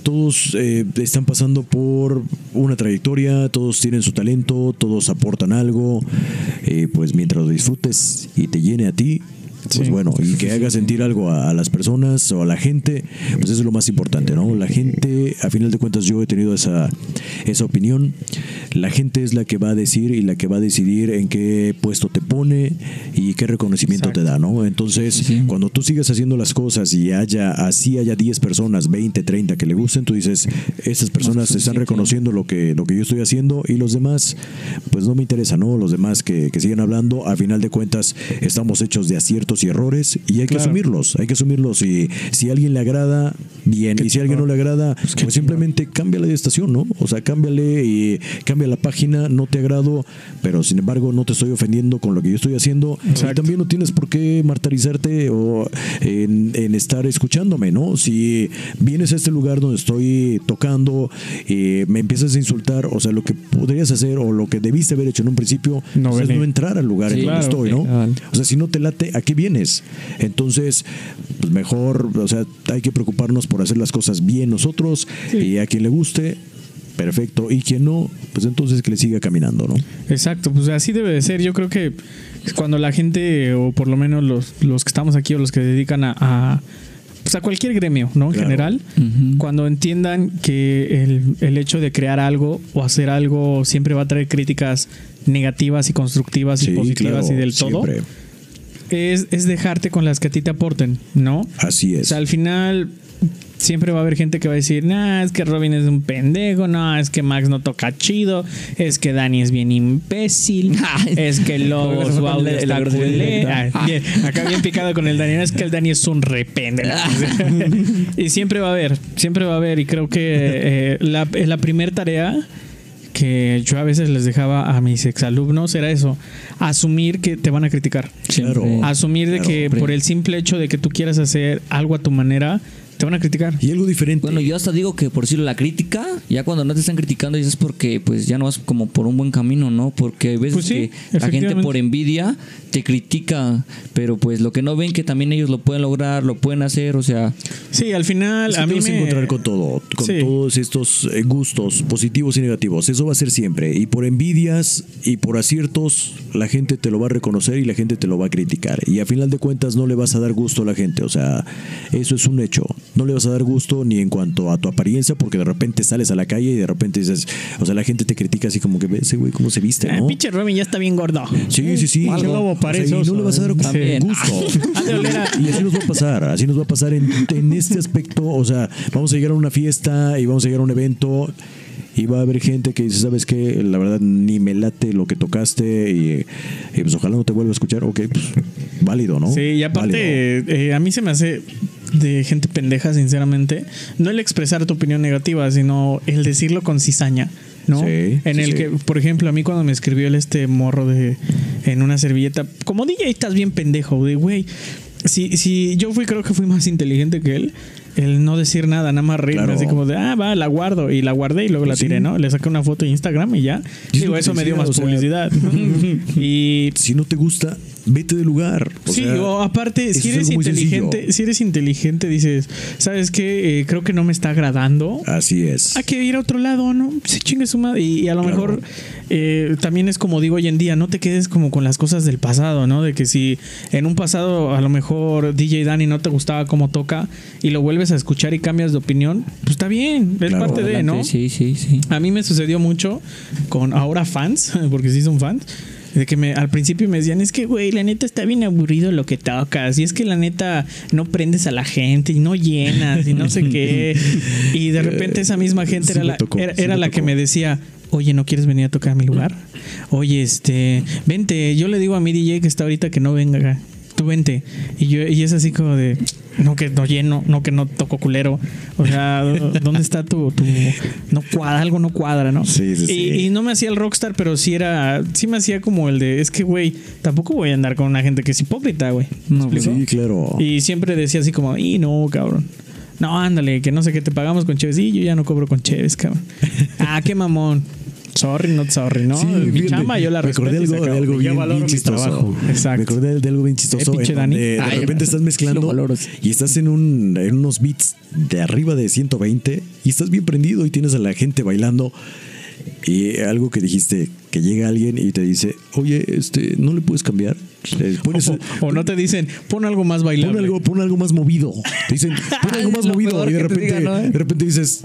todos eh, están pasando por una trayectoria, todos tienen su talento, todos aportan algo, eh, pues mientras lo disfrutes y te llene a ti, pues bueno, y que haga sentir algo a, a las personas o a la gente, pues eso es lo más importante, ¿no? La gente, a final de cuentas yo he tenido esa, esa opinión, la gente es la que va a decir y la que va a decidir en qué puesto te pone y qué reconocimiento Exacto. te da, ¿no? Entonces, Sí, cuando tú sigas haciendo las cosas y haya así haya 10 personas, 20, 30 que le gusten, tú dices, estas personas están reconociendo lo que, lo que yo estoy haciendo y los demás, pues no me interesa, ¿no? Los demás que, que sigan hablando, a final de cuentas, estamos hechos de aciertos y errores y hay que asumirlos, hay que asumirlos. Y si a alguien le agrada, bien, Qué y si a alguien no le agrada, pues, simplemente cámbiale de estación, ¿no? O sea, cámbiale y cambia la página, no te agrado, pero sin embargo no te estoy ofendiendo con lo que yo estoy haciendo. Y también no tienes por qué martirizarte o en, en estar escuchándome, ¿no? Si vienes a este lugar donde estoy tocando y me empiezas a insultar, o sea, lo que podrías hacer o lo que debiste haber hecho en un principio No pues, es no entrar al lugar Sí, en donde claro, estoy, ¿no? O sea, si no te late, ¿a qué vienes? Entonces, pues mejor, o sea, hay que preocuparnos por hacer las cosas bien nosotros y a quien le guste, perfecto. Y quien no, pues entonces que le siga caminando, ¿no? Exacto, pues así debe de ser. Yo creo que cuando la gente, o por lo menos los, los que estamos aquí o los que se dedican a, a, pues, a cualquier gremio, ¿no? En Claro. general, cuando entiendan que el, el hecho de crear algo o hacer algo siempre va a traer críticas negativas y constructivas y Sí, positivas claro, y del todo, siempre. Es, es dejarte con las que a ti te aporten, ¿no? Así O es. sea, al final siempre va a haber gente que va a decir, nah, es que Robin es un pendejo, no, es que Max no toca chido, es que Dani es bien imbécil, (laughs) es que Lobo su audio la- está la grosería culé". directa. Ah, bien, acá bien picado con el Dani, no, es que el Dani es un repende. (laughs) y siempre va a haber, siempre va a haber, y creo que eh, la, la primera tarea que yo a veces les dejaba a mis exalumnos era eso, asumir que te van a criticar. Siempre. Asumir de Claro. que por el simple hecho de que tú quieras hacer algo a tu manera, te van a criticar. Y algo diferente. Bueno, yo hasta digo que por decirlo, la crítica, ya cuando no te están criticando, es porque pues ya no vas como por un buen camino, ¿no? Porque hay veces Pues sí, que la gente por envidia te critica, pero pues lo que no ven que también ellos lo pueden lograr, lo pueden hacer, o sea, Sí, al final Es que a te mí vas a encontrar con todo, con Sí. todos estos eh, gustos positivos y negativos. Eso va a ser siempre. Y por envidias y por aciertos, la gente te lo va a reconocer y la gente te lo va a criticar. Y a final de cuentas no le vas a dar gusto a la gente. O sea, eso es un hecho. No le vas a dar gusto ni en cuanto a tu apariencia, porque de repente sales a la calle y de repente dices, o sea, la gente te critica así como que ve ese güey cómo se viste, Ah, ¿no? pinche Robin ya está bien gordo. Sí, sí, sí. Algo O sea, parece y no le vas a dar. También. gusto. (laughs) Ha de oler a- Y así nos va a pasar, así nos va a pasar en, en este aspecto. O sea, vamos a llegar a una fiesta y vamos a llegar a un evento y va a haber gente que dice, ¿sabes qué? La verdad ni me late lo que tocaste y, y pues ojalá no te vuelva a escuchar. Ok, pues válido, ¿no? Sí, y aparte, eh, a mí se me hace de gente pendeja, sinceramente, no el expresar tu opinión negativa, sino el decirlo con cizaña, ¿no? Sí, en sí, el sí. que, por ejemplo, a mí cuando me escribió el este morro de en una servilleta, como DJ estás bien pendejo, de güey. Si, si yo fui, creo que fui más inteligente que él. El no decir nada, nada más reírme, Claro. así como de, ah, va, la guardo. Y la guardé y luego la tiré, ¿no? Le saqué una foto en Instagram y ya. Digo, eso me dio más o sea, publicidad. (laughs) y Si no te gusta, vete del lugar. O sí, sea, o aparte, si es eres inteligente, si eres inteligente, dices, ¿sabes qué? Eh, creo que no me está agradando. Así es. Hay que ir a otro lado, ¿no? Se chingue su madre. Y, y a lo Claro. mejor eh, también es como digo hoy en día, no te quedes como con las cosas del pasado, ¿no? De que si en un pasado a lo mejor DJ Dani no te gustaba cómo toca y lo vuelves a escuchar y cambias de opinión, pues está bien, es Claro. parte de, ¿no? sí, sí, sí. A mí me sucedió mucho con ahora fans, (laughs) porque sí son fans. De que me, al principio me decían, es que, güey, la neta está bien aburrido lo que tocas. Y es que la neta no prendes a la gente y no llenas y no sé qué. (laughs) Y de repente esa misma gente Sí era la, tocó, era, sí era la que me decía, oye, ¿no quieres venir a tocar a mi lugar? Oye, este, vente. Yo le digo a mi DJ que está ahorita que no venga. Tú vente. Y yo, y es así como de, no que no lleno, no que no toco culero. O sea, ¿dónde está tu, tu no cuadra, algo no cuadra, ¿no? Sí, sí, y, sí. y no me hacía el rockstar, pero sí era, sí me hacía como el de, es que güey, tampoco voy a andar con una gente que es hipócrita, güey. ¿Me No, explico? Sí, claro. Y siempre decía así como, y no, cabrón. No, ándale, que no sé qué te pagamos con Cheves. Sí, yo ya no cobro con Cheves, cabrón. ah, qué mamón. Sorry, not sorry, ¿no? Sí, mi fíjate, chamba yo la se algo, de algo bien, chistoso. trabajo. Exacto. Me acordé de algo bien chistoso. Eh, en donde de Ay, repente estás mezclando y estás en, un, en unos beats de arriba de 120 y estás bien prendido y tienes a la gente bailando. Y algo que dijiste, que llega alguien y te dice, oye, este, ¿no le puedes cambiar? Eh, pones- O, o no te dicen, pon algo más bailable. Pon algo, pon algo más movido. Te dicen, pon (laughs) algo más movido. Y de repente, de repente dices,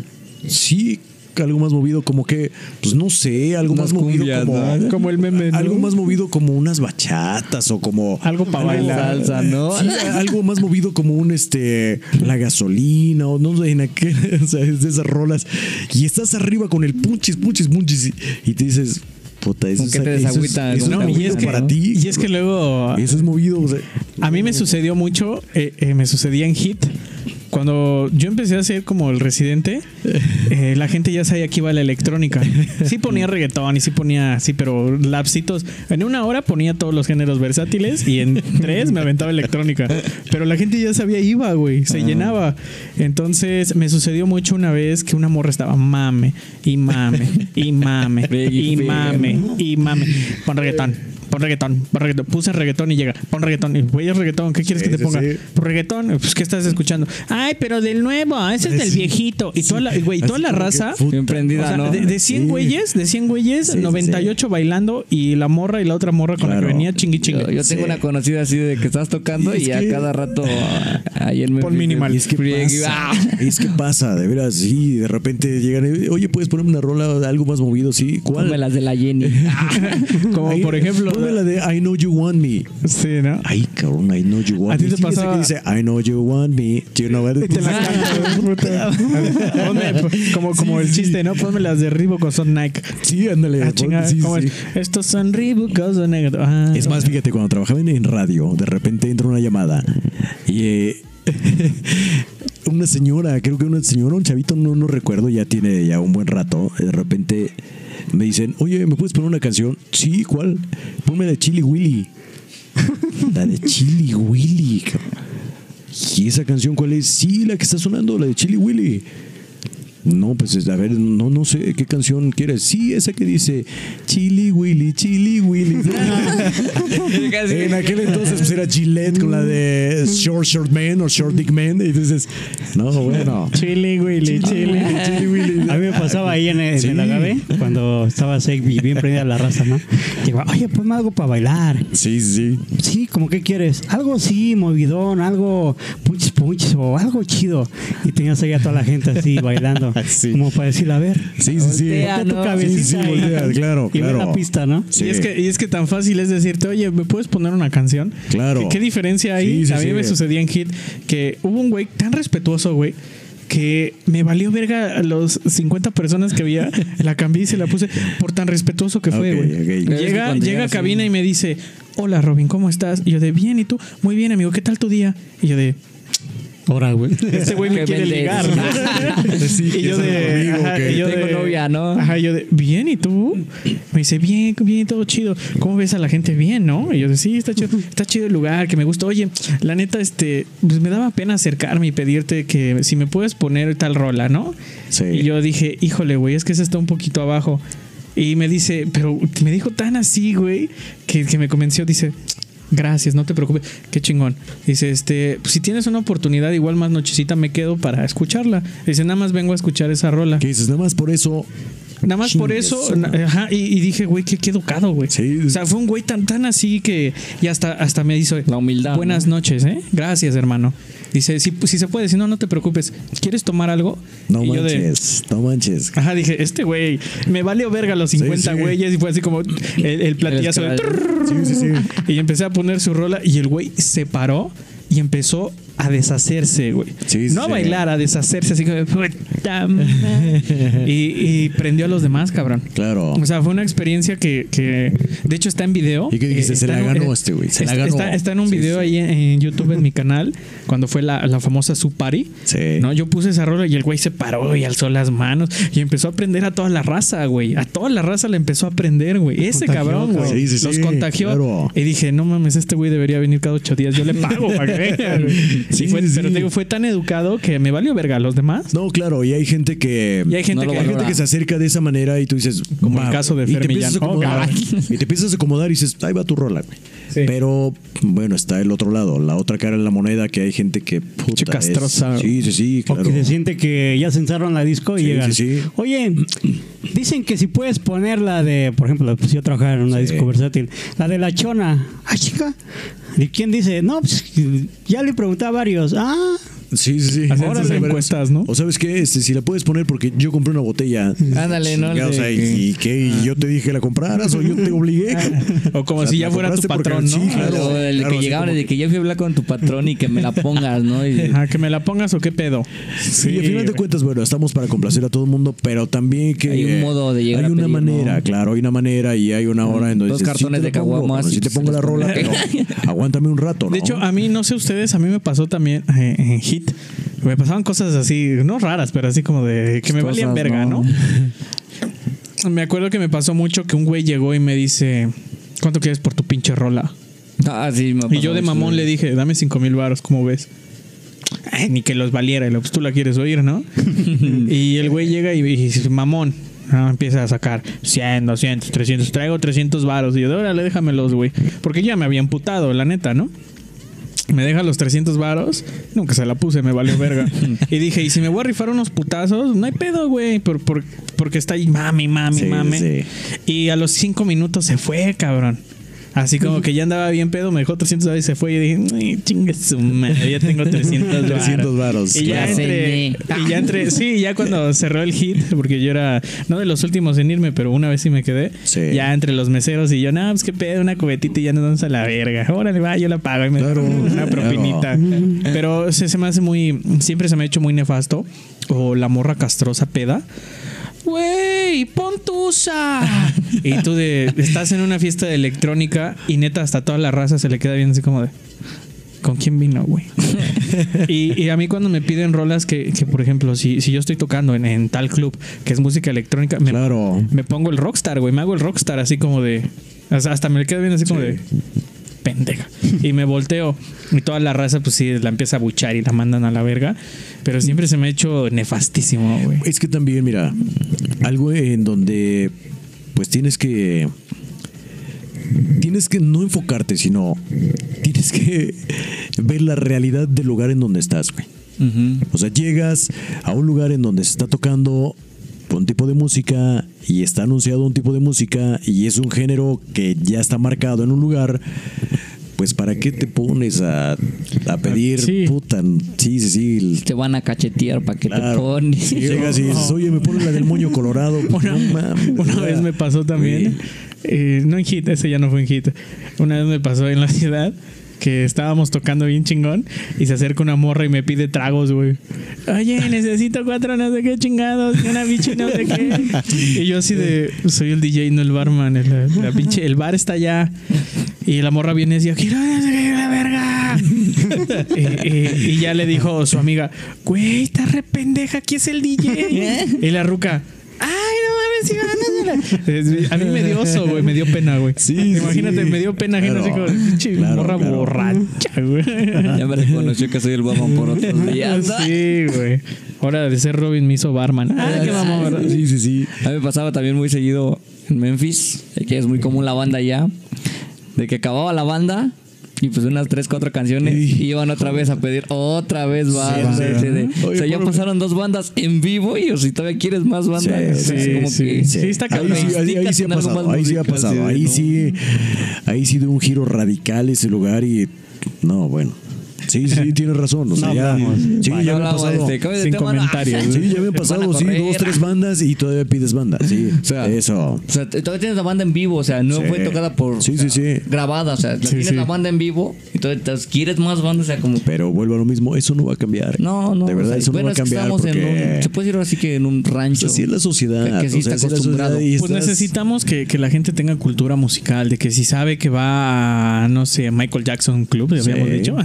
sí, algo más movido, como que, pues no sé, algo Unas más movido cumbias, como, ¿no? Como el meme, ¿no? algo más movido como unas bachatas o como Algo pa' bailar. Salsa, ¿no? Sí, algo más movido como un este la gasolina o no sé en aquel, (laughs) o sea, es de esas rolas y estás arriba con el punchis punchis punchis y, y te dices puta eso es, que te eso es- eso es No, y movido es que, para ti y es que luego eso es movido o sea, A mí me sucedió mucho, eh, eh, me sucedía en Hit. Cuando yo empecé a ser como el residente, (laughs) eh, la gente ya sabía que iba a la electrónica. Sí ponía reggaetón y sí ponía, sí, pero lapsitos. En una hora ponía todos los géneros versátiles y en (laughs) tres me aventaba electrónica. Pero la gente ya sabía, iba, güey, se llenaba. Entonces me sucedió mucho una vez que una morra estaba mame y mame y mame (laughs) y fan. mame y mame. Pon reggaetón, pon reggaetón, pon reggaetón. Puse reggaetón y llega, pon reggaetón. Y güey, es reggaetón, ¿qué quieres Sí, que te ponga? sí. Pues reggaetón, pues ¿qué estás escuchando? Ay, pero del nuevo, ese es del Sí. viejito. Y toda la, güey, toda la como raza. puta. Bien prendida, O sea, ¿no? de, de 100 Sí. güeyes, de 100 güeyes, Sí, sí, 98 bailando y la morra y la otra morra con la que venía chingui chingue. Yo, yo tengo Sí. una conocida así de que estás tocando Y y, es a que- cada rato ah, ahí en Pon minimal. Y es que pasa, ah. es que pasa, de veras, sí, de repente llegan, y, oye, ¿puedes ponerme una rola de algo más movido? Sí, ¿cuál? Ponme las de la Jenny. (laughs) Como por ejemplo. Ponme la de I Know You Want Me. Sí, ¿no? Ay, cabrón, I Know You Want ¿A ti Me. te Sí, esa pasaba- que dice I Know You Want Me. You know what it Te la canto, (laughs) como, como el chiste, ¿no? Ponme las de Reebok o son Nike. Sí, ándale. Ah, chingada, sí, ¿cómo sí. es? Estos son Reebok o son Nike. Ah, Es más, fíjate, cuando trabajaba en, en radio, de repente entra una llamada y eh, una señora, creo que una señora, un chavito, no, no recuerdo, ya tiene ya un buen rato, de repente me dicen, oye, ¿me puedes poner una canción? Sí, ¿cuál? Ponme de Chili Willy. La de Chili Willy. (laughs) ¿Y esa canción cuál es? Sí, la que está sonando, la de Chili Willy. No, pues es- a ver, no, no sé qué canción quieres. Sí, esa que dice Chili Willy, Chili Willy. (laughs) en aquel entonces pues era Gillette con la de Short Short Man o Short Dick Man. Y dices, no, bueno. Chili, Willy, chili. Chili Willy. A mí me pasaba ahí en el, Sí. en el agave, cuando estaba así bien prendida la raza, ¿no? Digo, oye, ponme algo para bailar. Sí, sí. Sí, como que quieres? Algo así, movidón, algo punches punches o algo chido. Y tenías ahí a toda la gente así bailando. (laughs) Sí. Como para decirle, a ver, Sí, sí, sí. Voltea, tu cabecita Sí, sí, y- voltea, claro, y ve claro. la pista, ¿no? Sí. Y, es que, y es que tan fácil es decirte, oye, ¿me puedes poner una canción? Claro. ¿Qué, qué diferencia hay? Sí, sí, a mí sí. me sucedía en Hit que hubo un güey tan respetuoso, güey, que me valió verga a los 50 personas que había. (laughs) La cambié y se la puse por tan respetuoso que fue, güey. ok. Es que Llega, llega a cabina sí. y me dice, hola Robin, ¿cómo estás? Y yo de, bien, ¿y tú? Muy bien, amigo, ¿qué tal tu día? Y yo de, Ahora, güey. (laughs) este güey me quiere vendes. ligar, ¿no? (laughs) Sí, y yo de, amigo, ajá, ok. y yo Tengo de- novia, ¿no? Ajá, yo de, bien, ¿y tú? Me dice, bien, bien, todo chido. ¿Cómo ves a la gente? Bien, ¿no? Y yo de, sí, está chido, está chido el lugar, que me gusta. Oye, la neta, este, pues me daba pena acercarme y pedirte que si me puedes poner tal rola, ¿no? Sí. Y yo dije, híjole, güey, es que ese está un poquito abajo. Y me dice, pero me dijo tan así, güey, que, que me convenció. Dice, gracias, no te preocupes. Qué chingón. Dice, este, pues, si tienes una oportunidad, igual más nochecita me quedo para escucharla. Dice, nada más vengo a escuchar esa rola. Que dices, nada más por eso. Nada más por eso, na- ajá, y, y dije, güey, qué, qué educado, güey. Sí. O sea, fue un güey tan, tan así que y hasta, hasta me dice, La humildad, Buenas ¿no? noches, ¿eh? Gracias, hermano. Dice, si, si se puede, si no, no te preocupes. ¿Quieres tomar algo? No y yo de, manches, no manches. Ajá, dije, este güey, me valió verga los 50 sí. güeyes y fue así como el, el platillazo de... El Sí, sí, sí. Y empecé a poner su rola y el güey se paró y empezó a deshacerse, güey. Sí, sí, no a sí. bailar, a deshacerse, así como... "Puta madre". (laughs) y, y prendió a los demás, cabrón. Claro. O sea, fue una experiencia que, que de hecho está en video. ¿Y qué dijiste? Eh, Se la ganó este güey, se la ganó. Está, está en un video sí. ahí en, en YouTube en mi canal, cuando fue la, la famosa Su Party. Sí. ¿no? Yo puse esa rola y el güey se paró y alzó las manos y empezó a aprender a toda la raza, güey. A toda la raza le empezó a aprender, güey. Ese cabrón, güey. cabrón. Sí, sí, Los contagió. claro. Y dije, no mames, este güey debería venir cada ocho días. Yo le pago (laughs) para que venga, güey. Sí, fue- sí, Pero digo, fue tan educado que me valió verga a los demás. No, claro, y hay gente que. Y hay gente No que... Hay gente que se acerca de esa manera y tú dices, Como el caso de y te empiezas a acomodar, Oh, y te empiezas a acomodar y dices, ahí va tu rola, güey. Sí. Pero bueno, está el otro lado, la otra cara de la moneda que hay gente que puta, Pinche es- castrosa. Sí, sí, sí, claro. que se siente que ya censaron la disco y Sí, llegan. sí, sí. Oye, dicen que si puedes poner la de, por ejemplo, pues yo trabajaba en una Sí. disco versátil, la de la chona. Ah, chica. ¿Y quién dice? No, pues ya le pregunté a varios. Ah, Sí, sí, sí. Hacen sus encuestas, ¿no? O sabes qué, este, si la puedes poner porque yo compré una botella. Ándale, ¿no? Ya, o sea, que- ¿y qué? ¿Y yo te dije que la compraras o yo te obligué? O como O sea, si ya fuera tu compraste porque- patrón, ¿no? sí, claro. Claro, el claro, que llegaban de que yo fui a hablar con tu patrón y que me la pongas, ¿no? Y- Ajá, que me la pongas o qué pedo. Sí, y al final de cuentas, bueno, estamos para complacer a todo el mundo, pero también que Hay un modo de llegar Hay a una pedir, manera, ¿no? claro, hay una manera y hay una hora en donde Dos dices, cartones te de caguamas sí te pongo la rola, pero aguántame un rato, ¿no? De hecho, a mí, no sé ustedes, a mí me pasó también eh, en Me pasaban cosas así, no raras, pero así como de que me Cosas, valían verga, ¿no? ¿no? (laughs) Me acuerdo que me pasó mucho que un güey llegó y me dice, ¿cuánto quieres por tu pinche rola? Ah, sí, me Y yo de mamón le dije, dame cinco mil baros, ¿cómo ves? Ay, ni que los valiera, y lo, pues tú la quieres oír, ¿no? (laughs) y el güey llega y, dice, mamón, No, empieza a sacar 100, 200, 300. Traigo 300 varos. Y yo, órale, déjamelos, güey. Porque ya me había emputado, la neta, ¿no? Me deja los 300 varos. Nunca se la puse, me valió verga. (laughs) y dije, y si me voy a rifar unos putazos, no hay pedo, güey. Por, por- porque está ahí mami, mami, Sí, mami. sí. Y a los 5 minutos se fue, cabrón. Así como que ya andaba bien pedo, me dejó 300 varos y se fue. Y dije, "Ay, chingue su madre, ya tengo 300 varos. 300 varos, Y ya, claro. entre, y ya entre, sí, ya cuando cerró el hit, porque yo era, no de los últimos en irme, pero una vez sí me quedé. Sí. Ya entre los meseros y yo, no, pues qué pedo, una cubetita y ya nos vamos a la verga. Órale, va, yo la pago y me Claro, una propinita. Pero se, se me hace muy, siempre se me ha hecho muy nefasto. O la morra castrosa peda. Güey, pon tusa. (laughs) y tú de, estás en una fiesta de electrónica y neta hasta toda la raza se le queda bien así como de... ¿Con quién vino, güey? (laughs) y, y a mí cuando me piden rolas que, que, por ejemplo, si, si yo estoy tocando en, en tal club que es música electrónica, me, Claro. me pongo el rockstar, güey. Me hago el rockstar así como de... Hasta, hasta me le queda bien así como de... Pendeja. Y me volteo. Y toda la raza, pues sí, la empieza a buchar y la mandan a la verga. Pero siempre se me ha hecho nefastísimo, güey. Es que también, mira, algo en donde pues tienes que tienes que no enfocarte, sino tienes que ver la realidad del lugar en donde estás, güey. O sea, llegas a un lugar en donde se está tocando un tipo de música y está anunciado un tipo de música y es un género que ya está marcado en un lugar. Pues para qué te pones a, a pedir Sí. puta, sí, sí, sí, Te van a cachetear para que te Claro. pones. Llegas y dices, oye, me pones la del moño colorado. (laughs) Una, no mames. una vez me pasó también, eh, no en hit, ese ya no fue en hit. Una vez me pasó en la ciudad que estábamos tocando bien chingón y se acerca una morra y me pide tragos, güey. Oye, necesito cuatro no sé qué chingados, y una no sé qué. Y yo así de, soy el DJ, no el barman. El, la pinche, el bar está allá. Y la morra viene y decía, quiero la verga. (laughs) y, y- y ya le dijo su amiga, güey, está re pendeja, aquí es el DJ. y la ruca, ay, no mames, sí, ganándole". A mí me dio oso, güey, me dio pena, güey. Sí, Imagínate, sí. me dio pena ajena, así Claro. como, pinche Claro, morra claro. borracha, güey. Ya me reconoció que soy el Batman por otros (laughs) días. Sí, güey. Hora de ser Robin me hizo barman. Ah, qué mamón, ¿verdad? Sí, sí, sí. A mí me pasaba también muy seguido en Memphis, que es muy común la banda allá, de que acababa la banda y pues unas tres, cuatro canciones y iban otra vez a pedir otra vez banda. sí. así de- Oye, o sea, ya pasaron dos bandas en vivo y o si todavía quieres más bandas. Sí, o sea, como que- está Ahí ahí, ahí sí ha pasado, ahí sí ha pasado, ahí no. sí, ahí sí dio un giro radical ese lugar y no, bueno. Sí, sí, (laughs) tienes razón. O sea, No ya, hablamos. sí, Bueno, ya habían hablamos, pasado. este, sin comentarios. (laughs) Sí, ya Van a pasado, sí, dos, tres bandas y todavía pides banda. Sí, (laughs) O sea, eso. O sea, todavía tienes la banda en vivo, o sea, no Sí. fue tocada por. Sí, o sea, sí, sí. Grabada, o sea, Sí, tienes sí. la banda en vivo y todavía te- quieres más banda, o sea, como. Pero vuelvo a lo mismo, eso no va a cambiar. No, no. De verdad, o sea, eso bueno, no va a cambiar. estamos en porque- un. Se puede decir así que en un rancho. Así es la sociedad. Que- sí o sea, está acostumbrado. y Pues necesitamos que, que la gente tenga cultura musical, de que si sabe que va a, no sé, Michael Jackson Club, ya habíamos dicho.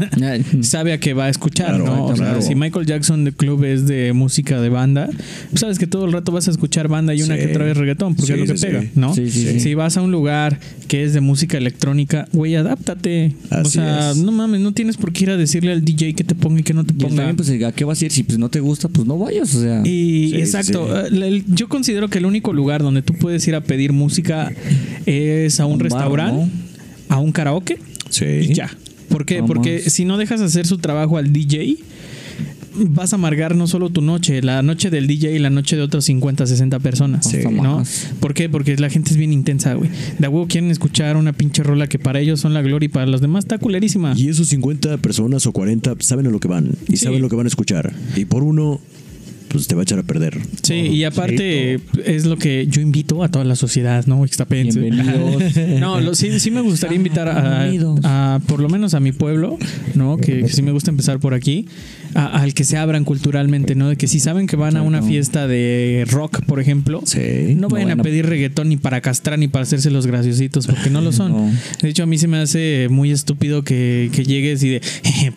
Sabe a qué va a escuchar, Claro, ¿no? O sea, si Michael Jackson de club es de música de banda, pues sabes que todo el rato vas a escuchar banda y una Sí. que otra vez reggaetón, porque Sí, es lo que pega. ¿no? Sí, sí, sí. Si vas a un lugar que es de música electrónica, güey, adáptate. o Así sea, es. no mames, no tienes por qué ir a decirle al DJ que te ponga y que no te Y ponga. también, pues, ¿a qué vas a ir? Si pues, no te gusta, pues no vayas, o sea. Y exacto, eh, yo considero que el único lugar donde tú puedes ir a pedir música es a un, restaurante, a un karaoke Sí. y ya. ¿Por qué? Vamos. Porque si no dejas hacer su trabajo al DJ, vas a amargar no solo tu noche, la noche del DJ y la noche de otras 50, 60 personas. Sí. ¿no? Más. ¿Por qué? Porque la gente es bien intensa, güey. De huevo quieren escuchar una pinche rola que para ellos son la gloria y para los demás está culerísima. Y esos 50 personas o 40 saben a lo que van y Sí. saben lo que van a escuchar. Y por uno, pues te va a echar a perder. Sí, y aparte es lo que yo invito a toda la sociedad, ¿no? Ixtapense. Bienvenidos. (laughs) No, lo- sí, sí me gustaría invitar a, por lo menos a mi pueblo, ¿no? Que, que sí me gusta empezar por aquí, a- al que se abran culturalmente, ¿no? De que si saben que van a una fiesta de rock, por ejemplo, Sí. no vayan a pedir reggaetón ni para castrar ni para hacerse los graciositos, porque no lo son. No. De hecho, a mí se me hace muy estúpido que, que llegues y de,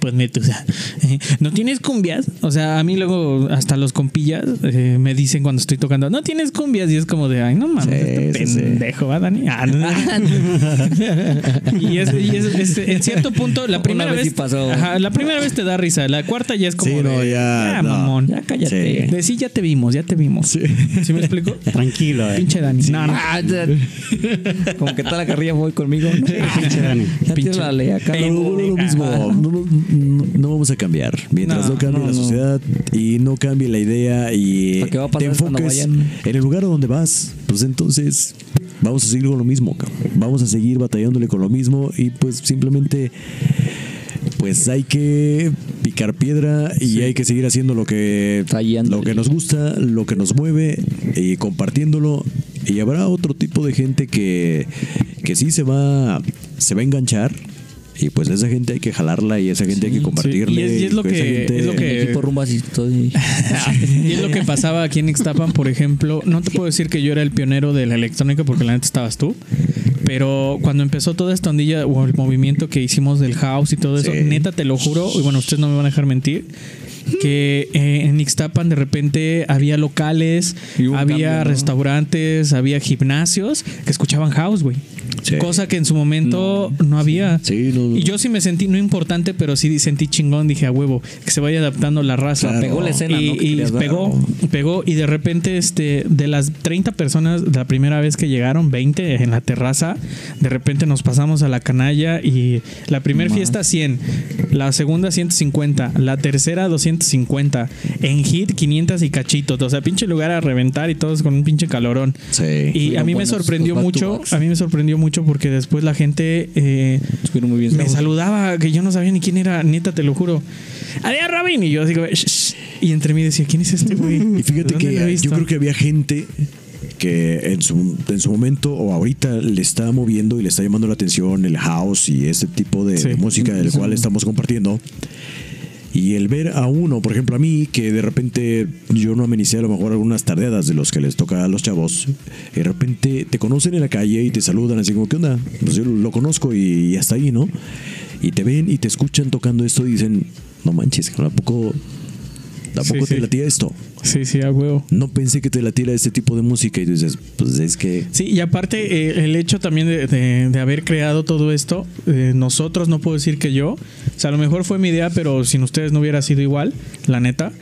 pues metusa, (laughs) ¿no tienes cumbias? O sea, a mí luego hasta los compillas eh, me dicen cuando estoy tocando, no tienes cumbias, y es como de, ay, no mames, Sí, este sí, pendejo, ¿va, Dani? Ah, no. (laughs) (laughs) y es, y es- es- en cierto punto, la primera vez pasó. Ajá, la primera vez te da risa, la cuarta ya ya es como. Sí, no, ya, "Ah, no. mamón. Ya cállate. Sí. De sí, ya te vimos, ya te vimos. ¿Sí, me explico? (laughs) Tranquilo, eh. Pinche Dani. No, no. Ah. Como que toda la carrilla voy conmigo. ¿no? Pinche Dani. Ya Pinche tírale acá. No, no, no, lo mismo. No, no, no- no vamos a cambiar. Mientras No, no, cambie no, la no. sociedad y no cambie la idea y ¿Para qué va a te pasar cuando enfoques vayan? en el lugar donde vas, pues entonces vamos a seguir con lo mismo. cabrón. Vamos a seguir batallándole con lo mismo y pues simplemente pues hay que picar piedra y hay que seguir haciendo lo que lo que nos gusta, lo que nos mueve y compartiéndolo y habrá otro tipo de gente que que sí se va se va a enganchar y pues esa gente hay que jalarla y esa gente hay que compartirle Y es- y es lo que- gente- es lo que- equipo rumbo así estoy. (laughs) y es lo que pasaba aquí en Ixtapan, por ejemplo. No te puedo decir que yo era el pionero de la electrónica porque la neta estabas tú. Pero cuando empezó toda esta ondilla o el movimiento que hicimos del house y todo eso, neta te lo juro, y bueno, ustedes no me van a dejar mentir, que eh, en Ixtapan de repente había locales, había cambio, ¿no? restaurantes, había gimnasios que escuchaban house, güey. Sí. Cosa que en su momento no, había. Sí, no, no. Y yo sí me sentí, no importante, pero sí sentí chingón. Dije, a huevo, que se vaya adaptando la raza. Claro. Pegó la escena, y, ¿no? Y pegó, pegó. Y de repente, este, de las 30 personas, la primera vez que llegaron, 20 en la terraza, de repente nos pasamos a la canalla y la primera fiesta 100, la segunda 150, la tercera 250, en hit 500 y cachitos. O sea, pinche lugar a reventar y todos con un pinche calorón. Sí. Y a Estuvieron mí me sorprendió mucho, a mí me sorprendió mucho porque después la gente eh, Estuvieron muy bien. me saludaba, que yo no sabía ni quién era, neta, te lo juro. Adiós, Robin. Y yo así, como, y entre mí decía, ¿quién es este güey? Y fíjate ¿Dónde lo he que yo creo que había gente que en su, en su momento o ahorita le está moviendo y le está llamando la atención el house y este tipo de, Sí. de música del cual estamos compartiendo. Y el ver a uno, por ejemplo a mí, que de repente yo no amenicé a lo mejor algunas tardeadas de los que les toca a los chavos, de repente te conocen en la calle y te saludan así como, ¿qué onda? Pues yo lo conozco y, y hasta ahí, ¿no? Y te ven y te escuchan tocando esto y dicen, no manches, ¿a poco, ¿a Sí, poco sí. te latía esto? Sí, sí, a huevo. no pensé que te latiera este tipo de música y tú dices, pues es que Sí, y aparte eh, el hecho también de, de- de haber creado todo esto, eh, nosotros, no puedo decir que yo, o sea, a lo mejor fue mi idea, pero sin ustedes no hubiera sido igual, la neta.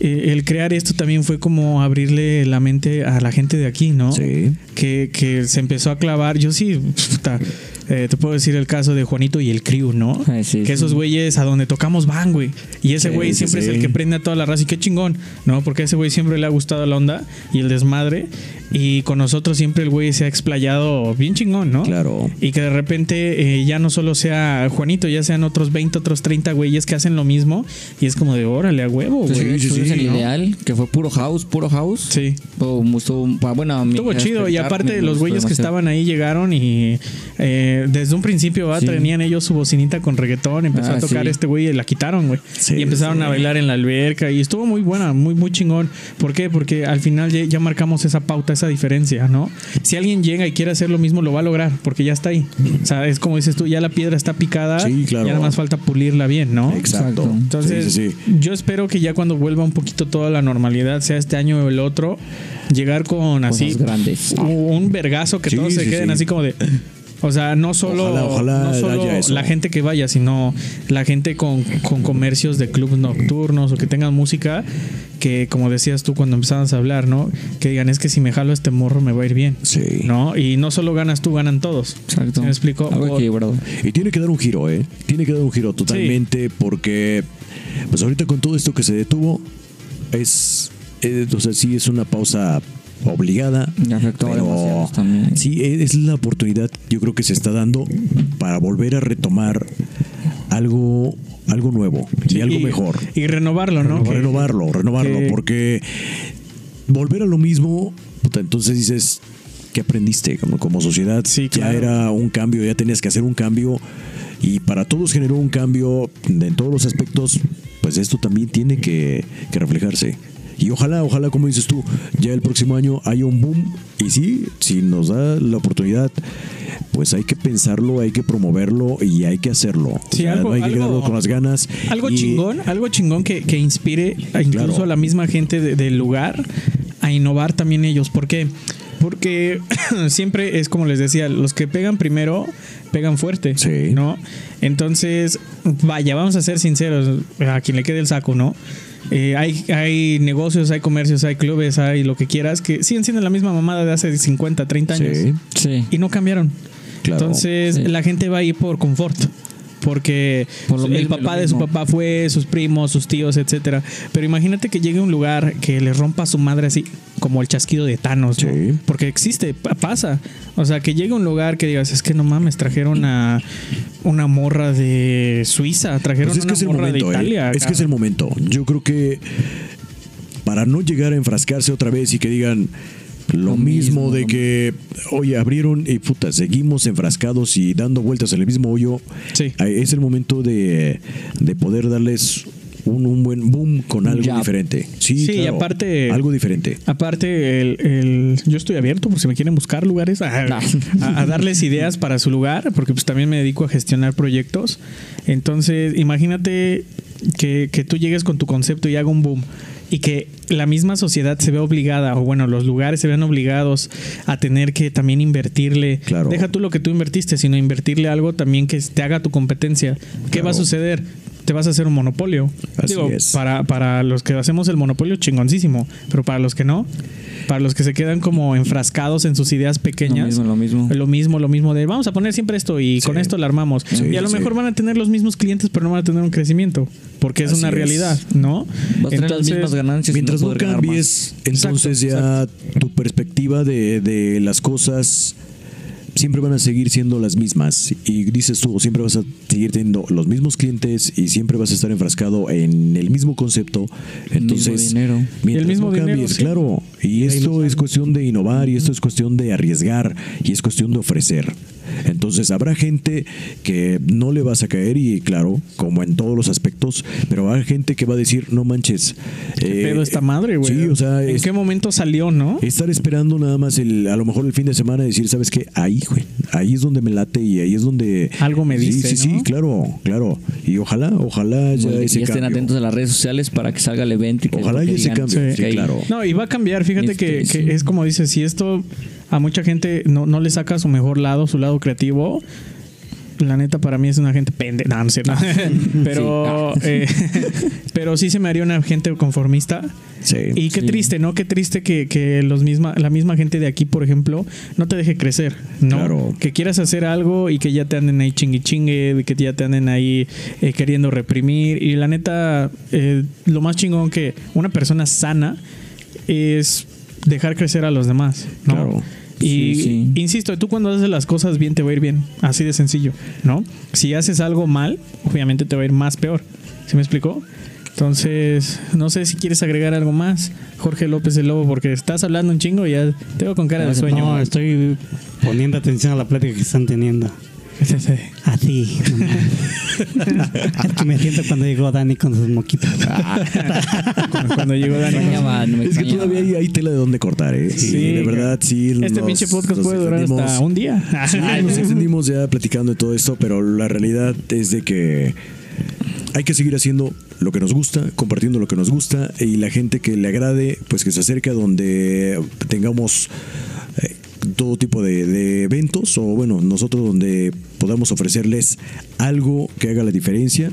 Eh, el crear esto también fue como abrirle la mente a la gente de aquí, ¿no? Sí. Que, que se empezó a clavar. Yo sí, puta, eh, te puedo decir el caso de Juanito y el Crew, ¿no? Sí, que sí. esos güeyes a donde tocamos van, güey. Y ese Sí, güey sí, siempre es el que prende a toda la raza y qué chingón, ¿no? Porque a ese güey siempre le ha gustado la onda y el desmadre. Y con nosotros siempre el güey se ha explayado bien chingón, ¿no? Claro. Y que de repente eh, ya no solo sea Juanito, ya sean otros 20, otros 30 güeyes que hacen lo mismo. Y es como de órale a huevo, güey. sí, el ¿no? ideal, que fue puro house, puro house. Sí. Oh, estuvo, bueno, Estuvo chido y aparte los güeyes que estaban ahí llegaron y eh, desde un principio ¿va? Sí. tenían ellos su bocinita con reggaetón, empezó Ah, a tocar sí. este güey y la quitaron, güey. Sí, y empezaron sí. a bailar en la alberca y estuvo muy buena, muy muy chingón. ¿Por qué? Porque al final ya, ya marcamos esa pauta, esa diferencia, ¿no? Si alguien llega y quiere hacer lo mismo lo va a lograr porque ya está ahí. O sea, es como dices tú, ya la piedra está picada, Sí, claro. ya nada más falta pulirla bien, ¿no? Exacto. Exacto. Entonces, Sí, sí, sí. yo espero que ya cuando vuelva un poquito toda la normalidad, sea este año o el otro, llegar con así Cosas grandes. un vergazo que Sí, todos se queden sí. así como de o sea, no solo, Ojalá, ojalá no solo haya eso. la gente que vaya, sino la gente con, con comercios de clubes nocturnos o que tengan música que, como decías tú cuando empezabas a hablar, ¿no? Que digan, es que si me jalo este morro me va a ir bien. Sí. ¿No? Y no solo ganas tú, ganan todos. Exacto. ¿Sí ¿Me explico? Y tiene que dar un giro, ¿eh? Tiene que dar un giro totalmente porque, pues ahorita con todo esto que se detuvo, es, eh, o sea, sí es una pausa obligada. Y afectó pero también. Sí, es la oportunidad, yo creo que se está dando para volver a retomar algo, algo nuevo y algo mejor. Y renovarlo, ¿no? Renovarlo, renovarlo, que- porque volver a lo mismo, puta, entonces dices, ¿qué aprendiste como, como sociedad? Sí, Ya claro. era un cambio, ya tenías que hacer un cambio y para todos generó un cambio en todos los aspectos, pues esto también tiene que, que reflejarse. Y ojalá, ojalá, como dices tú, ya el próximo año haya un boom. Y sí, si nos da la oportunidad, pues hay que pensarlo, hay que promoverlo y hay que hacerlo. O Sí, sea, algo- no hay que algo- con las ganas. Algo Y- chingón, algo chingón que, que inspire a incluso Claro. a la misma gente de- del lugar a innovar también ellos. Porque Porque (coughs) siempre es como les decía, los que pegan primero pegan fuerte, Sí. ¿no? Entonces, vaya, vamos a ser sinceros, a quien le quede el saco, ¿no? Eh, hay, hay negocios, hay comercios, hay clubes, hay lo que quieras, que siguen siendo la misma mamada de hace 50, 30 años. Sí, Sí. Y no cambiaron. Claro. Entonces, Sí. la gente va ahí por confort. Porque Por el mismo papá de su papá fue, sus primos, sus tíos, etcétera. Pero imagínate que llegue a un lugar que le rompa a su madre así, como el chasquido de Thanos, ¿no? Sí. Porque existe, pa- pasa. O sea, que llegue a un lugar que digas, es que no mames, trajeron a una morra de Suiza, trajeron Pues es que una es morra momento, de ¿eh? Italia. Es que es el momento. Yo creo que para no llegar a enfrascarse otra vez y que digan lo, Lo mismo, mismo, de que, oye, abrieron y puta, seguimos enfrascados y dando vueltas en el mismo hoyo, Sí. eh, es el momento de, de poder darles un, un buen boom con algo diferente. Sí, Sí, y claro, aparte- Algo diferente. Aparte, el, el- yo estoy abierto por si me quieren buscar lugares, a, (laughs) a- a darles ideas para su lugar, porque pues también me dedico a gestionar proyectos. Entonces, imagínate que, que tú llegues con tu concepto y haga un boom. Y que la misma sociedad se vea obligada, o bueno, los lugares se vean obligados a tener que también invertirle. Claro. Deja tú lo que tú invertiste, sino invertirle algo también que te haga tu competencia. ¿Qué Claro. va a suceder? Te vas a hacer un monopolio. Así Digo, es. para, para los que hacemos el monopolio, chingoncísimo. Pero para los que no, para los que se quedan como enfrascados en sus ideas pequeñas. Lo mismo, lo mismo. Lo mismo, lo mismo de vamos a poner siempre esto y Sí. con esto la armamos. Sí, y a lo sí. mejor van a tener los mismos clientes, pero no van a tener un crecimiento. Porque es Así una es. realidad, ¿no? Vas a tener las mismas ganancias. Mientras no más. cambies, entonces ya tu perspectiva de, de las cosas siempre van a seguir siendo las mismas. Y dices tú, siempre vas a seguir teniendo los mismos clientes y siempre vas a estar enfrascado en el mismo concepto. Entonces, dinero. mientras Y el mismo no dinero, cambies, sí. claro. Y esto es cuestión de innovar y esto es cuestión de arriesgar y es cuestión de ofrecer. Entonces habrá gente que no le vas a caer y claro, como en todos los aspectos, pero habrá gente que va a decir, no manches. ¿Qué eh, pedo esta madre, güey? Sí, o sea, ¿en es- qué momento salió, no? estar esperando nada más el, a lo mejor el fin de semana y decir, ¿sabes qué? Ahí, güey, ahí es donde me late y ahí es donde... Algo me Sí, dice, Sí, sí, ¿no? claro, claro. Y ojalá, ojalá ya Bueno, que ese ya estén cambio. atentos a las redes sociales para que salga el evento y que Ojalá que y ese cambio, sí, ok, claro. No, y va a cambiar. Fíjate que, Este, que sí. es como dices, si esto a mucha gente no, no le saca su mejor lado, su lado creativo, la neta para mí es una gente pendeja. No, no cierto. (laughs) pero, Sí. Ah. eh, (laughs) pero sí se me haría una gente conformista. Sí. Y qué Sí. triste, ¿no? Qué triste que, que los misma, la misma gente de aquí, por ejemplo, no te deje crecer, ¿no? Claro. Que quieras hacer algo y que ya te anden ahí chingue chingue, que ya te anden ahí eh, queriendo reprimir. Y la neta, eh, lo más chingón que una persona sana es dejar crecer a los demás, ¿no? Claro. Y Sí, sí. insisto, tú cuando haces las cosas bien te va a ir bien, así de sencillo, ¿no? Si haces algo mal, obviamente te va a ir más peor. ¿Se me explicó? Entonces, no sé si quieres agregar algo más, Jorge López de Lobo, porque estás hablando un chingo y ya te veo con cara de sueño. No, estoy poniendo atención a la plática que están teniendo. Así. (laughs) es que me siento cuando llegó Dani con sus moquitos. Cuando- Cuando llegó Me Dani. extrañaba, no me Es que todavía hay, hay tela de dónde cortar, ¿eh? Sí, Sí, de verdad, sí. Este pinche podcast puede durar hasta un día. Sí, nos extendimos ya platicando de todo esto, pero la realidad es de que hay que seguir haciendo lo que nos gusta, compartiendo lo que nos gusta y la gente que le agrade, pues que se acerque a donde tengamos eh, todo tipo de, de eventos o bueno, nosotros donde podamos ofrecerles algo que haga la diferencia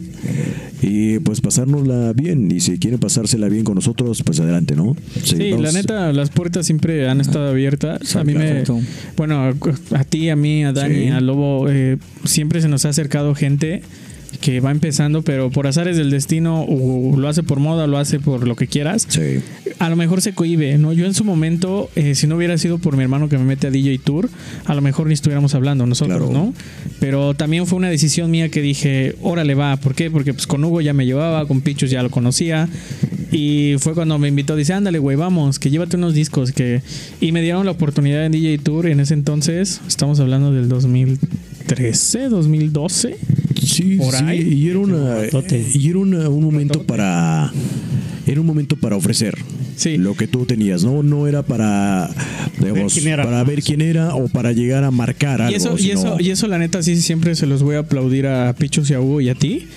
y pues pasárnosla bien y si quieren pasársela bien con nosotros, pues adelante, ¿no? Sí, la neta, las puertas siempre han estado abiertas. A mí me. Bueno, a, a ti, a mí, a Dani, Sí. a Lobo, eh, siempre se nos ha acercado gente que va empezando, pero por azares del destino, o lo hace por moda, o lo hace por lo que quieras. Sí, A lo mejor se cohibe, ¿no? Yo en su momento, eh, si no hubiera sido por mi hermano que me mete a DJ Tour, a lo mejor ni estuviéramos hablando nosotros, Claro. ¿no? Pero también fue una decisión mía que dije, órale va, ¿por qué? Porque pues con Hugo ya me llevaba, con Pichos ya lo conocía. Y fue cuando me invitó, dice, ándale, güey, vamos, que llévate unos discos. que Y me dieron la oportunidad en DJ Tour. En ese entonces, estamos hablando del 2013, 2012. Sí, por sí, ahí. y era una Ratote. y era una- un momento para era un momento para ofrecer Sí. lo que tú tenías, no no era para digamos, era. para ver quién era o para llegar a marcar algo, Y eso, y eso, y eso, la neta, sí, siempre se los voy a aplaudir a Pichos y a Hugo y a ti,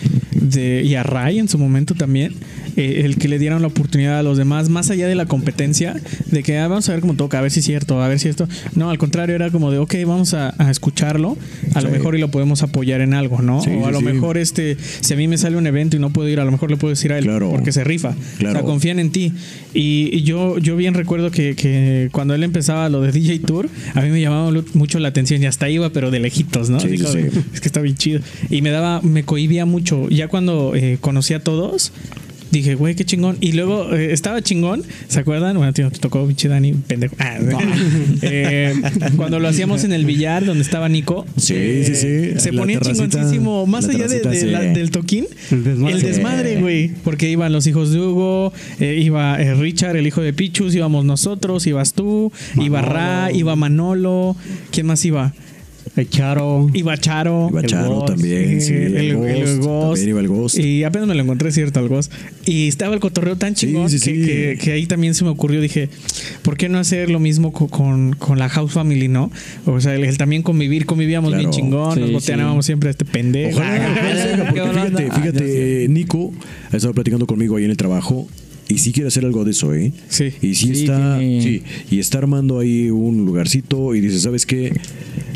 de, y a Ray en su momento también. Eh, el que le dieran la oportunidad a los demás, más allá de la competencia, de que ah, vamos a ver cómo toca, a ver si es cierto, a ver si esto. No, al contrario, era como de, ok, vamos a, a escucharlo, a lo mejor y lo podemos apoyar en algo, ¿no? Sí, o a sí, lo mejor, este, si a mí me sale un evento y no puedo ir, a lo mejor le puedo decir a él, Claro. porque se rifa. Claro. O sea, confían en ti. Y, y yo, yo bien recuerdo que, que cuando él empezaba lo de DJ Tour, a mí me llamaba mucho la atención y hasta iba, pero de lejitos, ¿no? Sí. Es que está bien chido. Y me daba, me cohibía mucho. Ya cuando eh, conocí a todos, dije, güey, qué chingón. Y luego eh, estaba chingón, ¿se acuerdan? Bueno, tío, te tocó pinche Dani, pendejo. Ah, eh, cuando lo hacíamos en el billar donde estaba Nico. Sí, eh, sí, sí. Se La ponía chingoncísimo. Más allá de, la- sí. del toquín. El desmadre. El desmadre, güey. Porque iban los hijos de Hugo, iba Richard, el hijo de Pichus, íbamos nosotros, ibas tú, iba Ra, iba Manolo. ¿Quién más iba? Charo. Iba Charo. Iba Charo Ghost, también, sí, el, el el Ghost, Ghost. también iba el Ghost. Y apenas me lo encontré, cierto, el Ghost. Y estaba el cotorreo tan chingón sí, que, sí. que- que ahí también se me ocurrió. Dije, ¿por qué no hacer lo mismo co- con, con la House Family, no? O sea, el, el también convivir, convivíamos Claro. bien chingón, Sí, nos sí. boteábamos siempre a este pendejo. Ojalá, (laughs) fíjate, fíjate, Nico ha estado platicando conmigo ahí en el trabajo y sí quiere hacer algo de eso, ¿eh? Sí. Y sí, Sí, está, tiene- sí, y está armando ahí un lugarcito y dice, ¿sabes qué?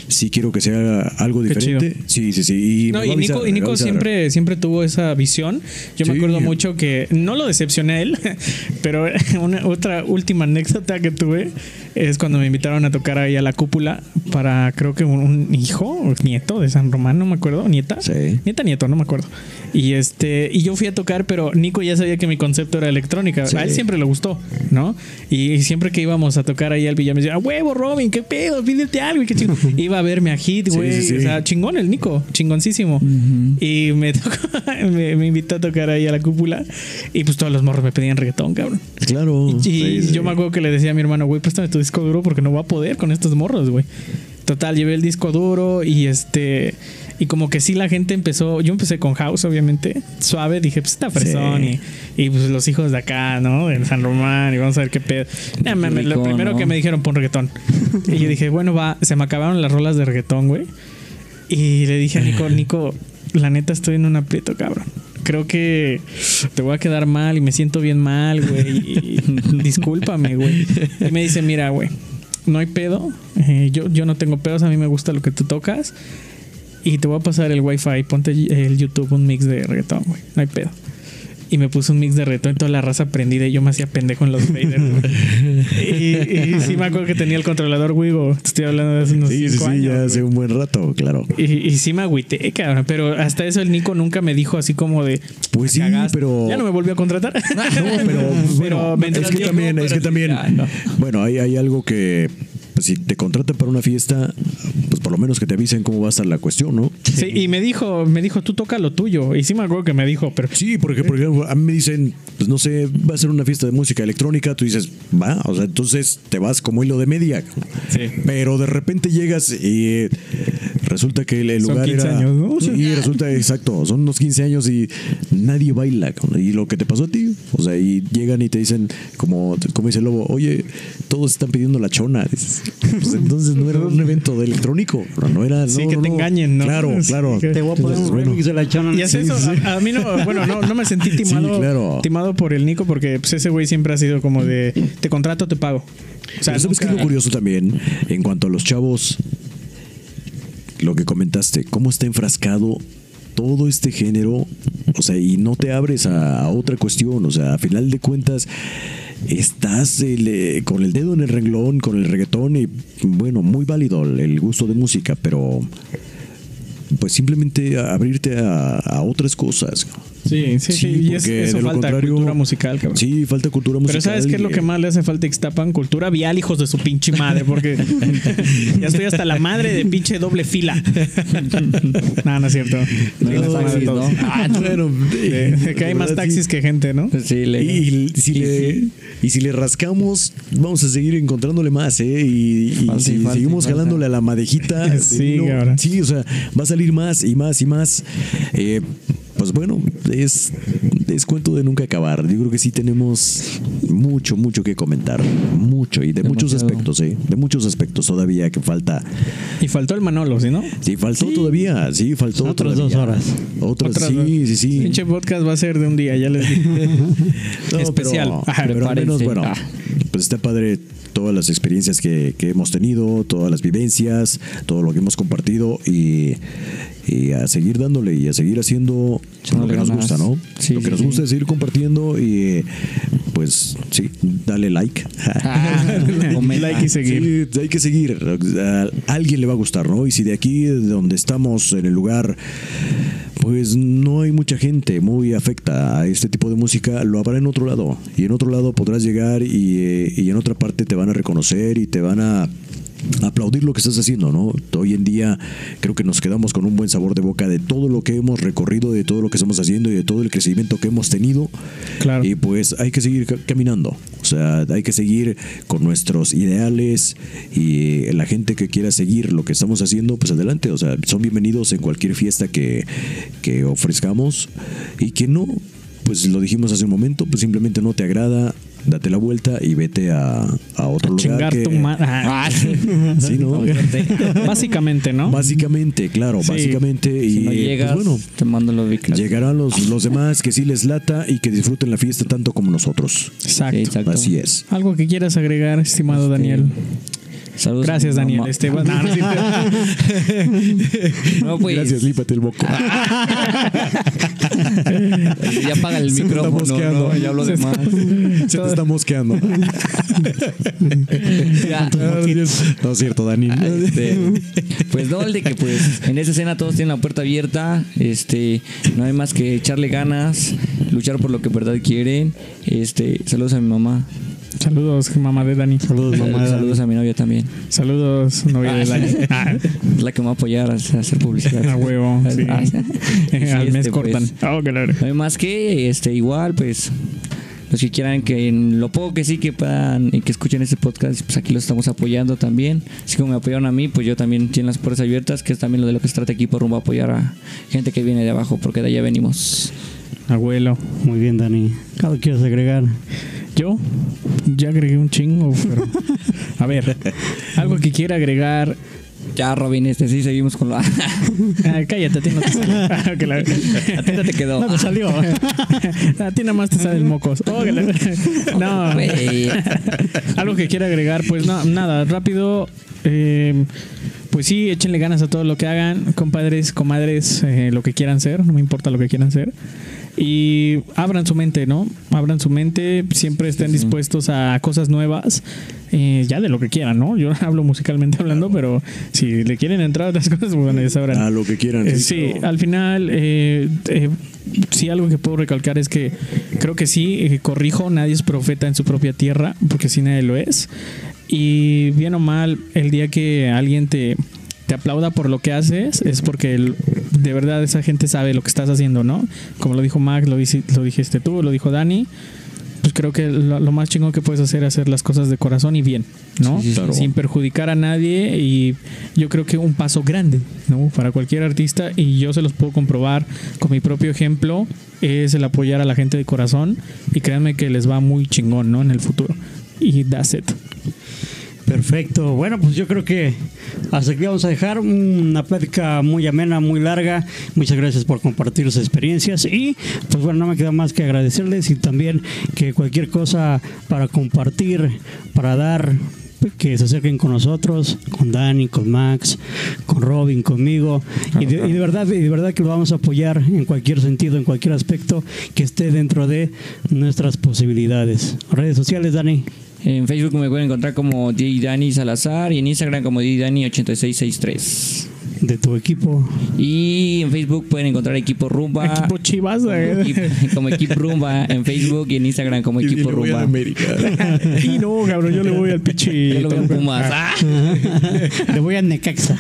Sí quiero que sea algo diferente. Sí, sí, sí. Y, No, y va a Nico, avisar, y Nico avisar. siempre, siempre tuvo esa visión. Yo me acuerdo mucho que no lo decepcioné a él, (laughs) pero (laughs) una, otra última anécdota que tuve es cuando me invitaron a tocar ahí a la cúpula para creo que un, un hijo o nieto de San Román, no me acuerdo, nieta. Sí. Nieta, nieto, no me acuerdo. Y este, y yo fui a tocar, pero Nico ya sabía que mi concepto era electrónica. Sí. A él siempre le gustó, ¿no? Y siempre que íbamos a tocar ahí al Villa me decía, "A huevo, Robin, qué pedo, pídete algo, y qué chingón. (laughs) Iba a verme a Hit, güey. sí, sí. O sea, chingón el Nico, chingoncísimo. Y me, (laughs) tocó, me, me invitó a tocar ahí a la cúpula. Y pues todos los morros me pedían reggaetón, cabrón. Claro. Y yo me acuerdo que le decía a mi hermano, güey, préstame tu disco duro porque no voy a poder con estos morros, güey. Total, llevé el disco duro y este. Y como que sí la gente empezó. Yo empecé con House, obviamente. Suave, dije, pues está fresón. Sí. Y, y pues los hijos de acá, ¿no? En San Román. Y vamos a ver qué pedo. Nah, lo primero ¿no? que me dijeron, pon reggaetón. (laughs) y yo dije, bueno, va. Se me acabaron las rolas de reggaetón, güey. Y le dije a Nico, Nico, la neta estoy en un aprieto, cabrón. Creo que te voy a quedar mal y me siento bien mal, güey. (laughs) Discúlpame, güey. Y me dice, mira, güey, no hay pedo. Eh, yo, yo no tengo pedos, a mí me gusta lo que tú tocas. Y te voy a pasar el wifi, ponte el YouTube un mix de reggaetón, güey. No hay pedo. Y me puso un mix de reggaetón y toda la raza prendida y yo me hacía pendejo en los faders, güey. y, y sí me acuerdo que tenía el controlador Wigo. Te estoy hablando de hace unos Sí, sí, cinco sí, años, ya hace un buen rato, claro. Y, y sí me agüité, cabrón. Pero hasta eso el Nico nunca me dijo así como de. Pues sí, pero- Ya no me volvió a contratar. (laughs) No, pero, (laughs) bueno, me es que también, es que Pero- también, no. bueno, hay, hay algo que, pues, si te contratan para una fiesta, pues lo menos que te avisen cómo va a estar la cuestión, ¿no? Sí, y me dijo, me dijo, tú toca lo tuyo. Y sí me acuerdo que me dijo, pero. Sí, porque por ejemplo, a mí me dicen, pues no sé, va a ser una fiesta de música electrónica, tú dices, va, o sea, entonces te vas como hilo de media. Sí. Pero de repente llegas y eh, resulta que el, el Son lugar 15 era. años, ¿no? Sí, resulta, exacto, son unos 15 años y nadie baila. Y lo que te pasó a ti, o sea, y llegan y te dicen, como, como dice el lobo, oye, todos están pidiendo la chona. Dices, pues entonces no era un evento de electrónico, no, no era. Sí, que no, te no. engañen, ¿no? Claro, claro. (laughs) Te voy a poner Entonces, un bueno. remix de la chona. Y es eso, A, a mí no, bueno, no, no me sentí (laughs) timado, Sí, claro. timado por el Nico porque pues, ese güey siempre ha sido como de te contrato, te pago. O sea, Pero ¿sabes qué es lo curioso también? En cuanto a los chavos, lo que comentaste, cómo está enfrascado todo este género, o sea, y no te abres a, a otra cuestión, o sea, a final de cuentas estás eh, con el dedo en el renglón, con el reggaetón y bueno, muy válido el gusto de música, pero pues simplemente abrirte a, a otras cosas. Sí, sí, sí. y es- eso de lo falta cultura musical, cabrón. Sí, falta cultura musical. Pero ¿sabes qué es lo que más le hace falta a Ixtapan? Cultura vial, hijos de su pinche madre, porque (laughs) ya estoy hasta la madre de pinche doble fila. (laughs) no, no es cierto. No, Sí, de taxis. ¿no? Ah, bueno, De- de que hay más taxis Sí. que gente, ¿no? Sí, le- Y, y si y le, sí. y si le rascamos, vamos a seguir encontrándole más, ¿eh? Y, y Falta si falta seguimos falta. jalándole a la madejita, (laughs) Sí, no, sí, o sea, va a salir más y más y más. Eh, pues bueno, es, es cuento de nunca acabar. Yo creo que sí tenemos mucho, mucho que comentar. Mucho, y de muchos Demasiado. aspectos, ¿eh? De muchos aspectos todavía que falta. Y faltó el Manolo, ¿sí, no? Sí, faltó todavía, sí, faltó Otras todavía. dos horas. Otras, Otras sí, dos. sí, sí. Pinche podcast va a ser de un día, ya les dije. (laughs) No, Especial. Pero, Ajá, pero al menos, bueno, Ah. pues está padre todas las experiencias que, que hemos tenido, todas las vivencias, todo lo que hemos compartido y, y a seguir dándole y a seguir haciendo lo que nos gusta, ¿no? Sí, lo que sí, nos sí. gusta es seguir compartiendo y pues sí, dale like. Ah. (laughs) Like y seguir. Sí, hay que seguir. A alguien le va a gustar, ¿no? Y si de aquí, de donde estamos, en el lugar, pues no hay mucha gente muy afecta a este tipo de música, lo habrá en otro lado. Y en otro lado podrás llegar y, eh, y en otra parte te van a reconocer y te van a aplaudir lo que estás haciendo, ¿no? Hoy en día creo que nos quedamos con un buen sabor de boca de todo lo que hemos recorrido, de todo lo que estamos haciendo y de todo el crecimiento que hemos tenido. Claro. Y pues hay que seguir ca- caminando. O sea, hay que seguir con nuestros ideales y la gente que quiera seguir lo que estamos haciendo, pues adelante. O sea, son bienvenidos en cualquier fiesta que, que ofrezcamos y que no, pues lo dijimos hace un momento, pues simplemente no te agrada, date la vuelta y vete a, a otro lugar. Chingar que- tu madre. Ah, sí. (laughs) ¿no? Básicamente, ¿no? Básicamente, claro, Sí. básicamente. Si y no llegas, pues bueno, te mando los ubicados. llegarán los, los demás que sí les lata y que disfruten la fiesta tanto como nosotros. Exacto. Sí, exacto. Así es. Algo que quieras agregar, estimado Este, Daniel. Saludos. Gracias, Daniel. mamá. Este, no, no. No, pues. Gracias, lípate el boco. Ya apaga el Se micrófono. No, ya hablo de más. Se te está mosqueando. Ya. (laughs) No es cierto, Dani. Este, pues no, el de que pues en esa escena todos tienen la puerta abierta, este, no hay más que echarle ganas, luchar por lo que en verdad quieren. Este, saludos a mi mamá. Saludos, mamá de Dani. Saludos, mamá. saludos a mi novia también. Saludos, novia de Dani. (laughs) Ah, Es la que me va a apoyar a hacer publicidad. a huevo. (laughs) Sí. Ah, sí, (laughs) Al mes este, cortan. pues, Oh, claro. no hay más que este igual pues los que quieran que en lo poco que sí que puedan y que escuchen este podcast pues aquí los estamos apoyando también así como me apoyaron a mí pues yo también tienen las puertas abiertas que es también lo de lo que se trata equipo rumbo a apoyar a gente que viene de abajo porque de allá venimos Abuelo. Muy bien, Dani. ¿Algo quieres agregar? Yo ya agregué un chingo, pero. A ver, algo que quiera agregar. ya Robin este sí seguimos con lo a (laughs) Ah, cállate, a ti no te salió. (laughs) Ah, la- ti no te quedó No te salió. A ti nada más te sale el mocos. Oh, la- (laughs) No. Algo que quiera agregar, pues no, nada, rápido. eh, pues sí, échenle ganas a todo lo que hagan, compadres, comadres, eh, lo que quieran ser, no me importa lo que quieran ser. Y abran su mente, ¿no? Abran su mente, siempre estén dispuestos a cosas nuevas, eh, ya de lo que quieran, ¿no? Yo (laughs) hablo musicalmente hablando, pero si le quieren entrar a otras (laughs) cosas, pues, bueno, ya sabrán. A lo que quieran. Eh, sí, claro. al final, eh, eh, sí, algo que puedo recalcar es que creo que sí, eh, corrijo, nadie es profeta en su propia tierra, porque sí nadie lo es. Y bien o mal, el día que alguien te, te aplauda por lo que haces, es porque el- de verdad esa gente sabe lo que estás haciendo, ¿no? Como lo dijo Max, lo, lo dijiste tú, lo dijo Dani. Pues creo que lo, lo más chingón que puedes hacer es hacer las cosas de corazón y bien, ¿no? Sí. Claro. Sin perjudicar a nadie y yo creo que un paso grande, ¿no? Para cualquier artista y yo se los puedo comprobar con mi propio ejemplo es el apoyar a la gente de corazón y créanme que les va muy chingón, ¿no? En el futuro. Y that's it. Perfecto. Bueno, pues yo creo que hasta aquí vamos a dejar una plática muy amena, muy larga. Muchas gracias por compartir sus experiencias y pues bueno, no me queda más que agradecerles y también que cualquier cosa para compartir, para dar que se acerquen con nosotros, con Dani, con Max, con Robin, conmigo y de, y de verdad, y de verdad que lo vamos a apoyar en cualquier sentido, en cualquier aspecto que esté dentro de nuestras posibilidades. Redes sociales, Dani. En Facebook me pueden encontrar como DJ Dani Salazar y en Instagram como DJ Dani 8663 de tu equipo. y en Facebook pueden encontrar equipo rumba Equipo Chivas. eh. Como equipo rumba en Facebook y en Instagram como Y equipo le voy a rumba. América. (laughs) y no, cabrón, yo le voy al pinche. (laughs) Yo lo veo en Pumas. Ah. Le voy a Necaxa.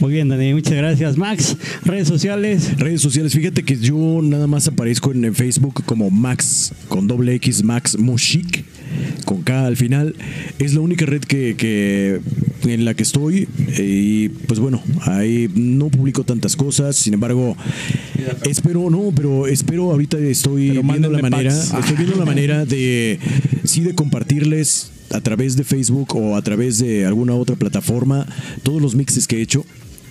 Muy bien, Dani. Muchas gracias, Max. Redes sociales. Redes sociales, fíjate que yo nada más aparezco en, en Facebook como Max, con doble X, Max Mushik, con K al final. Es la única red que, que- en la que estoy. Y pues bueno, ahí no publico tantas cosas. Sin embargo, Espero, no, pero espero ahorita estoy Pero viendo la manera, packs. estoy viendo la manera de sí de compartirles a través de Facebook o a través de alguna otra plataforma todos los mixes que he hecho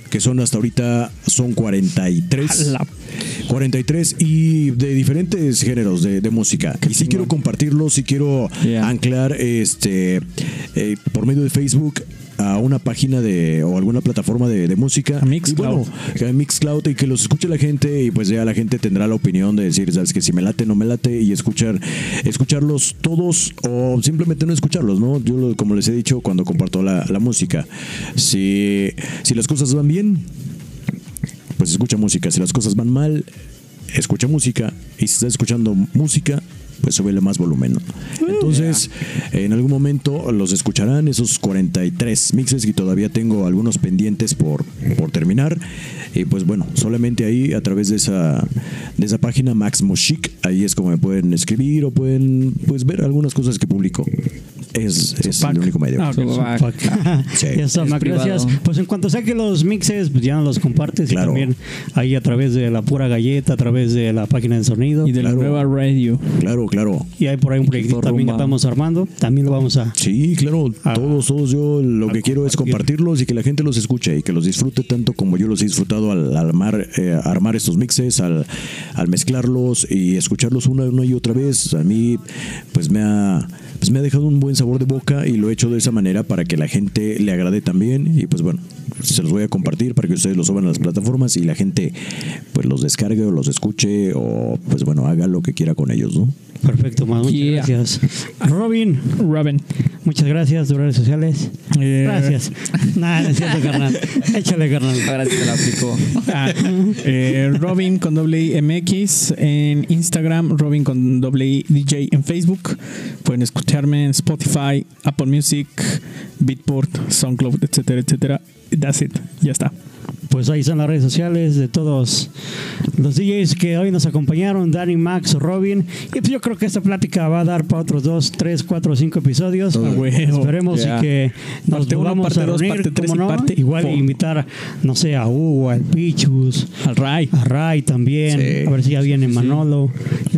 que son hasta ahorita son 43 A la- 43 y de diferentes géneros de, de música. Y sí quiero compartirlos sí quiero Yeah. anclar este eh, por medio de Facebook a una página de o alguna plataforma de, de música A Mixcloud. y bueno que Mixcloud y que los escuche la gente y pues ya la gente tendrá la opinión de decir, sabes que si me late, no me late y escuchar escucharlos todos o simplemente no escucharlos, ¿no? Yo lo- como les he dicho cuando comparto la, la música, si, si las cosas van bien, pues escucha música, si las cosas van mal, escucha música y si estás escuchando música, pues súbele más volumen. ¿no? Entonces, en algún momento los escucharán esos 43 mixes y todavía tengo algunos pendientes por, por terminar. Y pues bueno, solamente ahí a través de esa, de esa página Max Moshik, ahí es como me pueden escribir o pueden pues ver algunas cosas que publico. Es, es el único medio. Ah, ok. Su back. Fuck. Sí. Ya está, Es Mac, gracias. Pues en cuanto saque los mixes, pues ya los compartes Claro. y también ahí a través de la pura galleta, a través de la página de sonido. Y de Claro. la nueva radio. Claro, claro. Y hay por ahí un proyecto Equipo también que estamos armando. También lo vamos a. Sí, claro, A- todos, todos yo lo que quiero es compartir. compartirlos y que la gente los escuche y que los disfrute tanto como yo los he disfrutado al, al armar, eh, armar estos mixes, al, al mezclarlos y escucharlos una, una y otra vez. A mí, pues me ha, pues me ha dejado un buen sabor de boca y lo he hecho de esa manera para que la gente le agrade también y pues bueno, se los voy a compartir para que ustedes los suban a las plataformas y la gente pues los descargue o los escuche o pues bueno, haga lo que quiera con ellos, ¿no? Perfecto, Mac, Muchas Yeah. gracias. Robin, Robin. muchas gracias de redes sociales. Eh, Gracias. (laughs) Nada, no es cierto, carnal. Échale, carnal. Ahora sí te la aplicó. Ah, (laughs) eh, Robin con doble I MX en Instagram, Robin con doble I DJ en Facebook. Pueden escucharme en Spotify, Apple Music, Beatport, SoundCloud, etcétera, etcétera. That's it. Ya está. Pues ahí están las redes sociales de todos los DJs que hoy nos acompañaron, Danny, Max, Robin. Y pues yo creo que esta plática va a dar para otros dos, tres, cuatro, cinco episodios. Ah, huevo. Esperemos y que nos volvamos a dos, reunir, parte tres ¿cómo y no? parte Igual invitar, no sé, a Hugo, al Pichus, Al Ray. a Ray también. Sí. A ver si ya viene Manolo.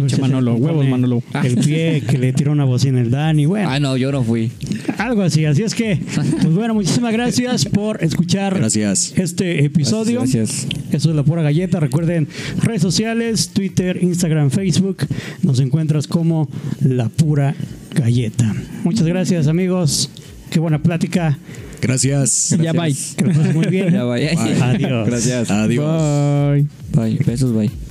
Si Manolo, huevos, Manolo. El pie que le tiró una bocina el Dani. Bueno, Ah, no, yo no fui. algo así. Así es que, pues bueno, muchísimas gracias por escuchar Gracias. este episodio. Gracias. Eso es la pura galleta. Recuerden, redes sociales, Twitter, Instagram, Facebook. Nos encuentras como la pura galleta. Muchas gracias, amigos. Qué buena plática. Gracias. (laughs) Ya bye. Que lo pasen muy bien. Ya. Adiós. Gracias. Adiós. Bye. Bye. Besos, bye.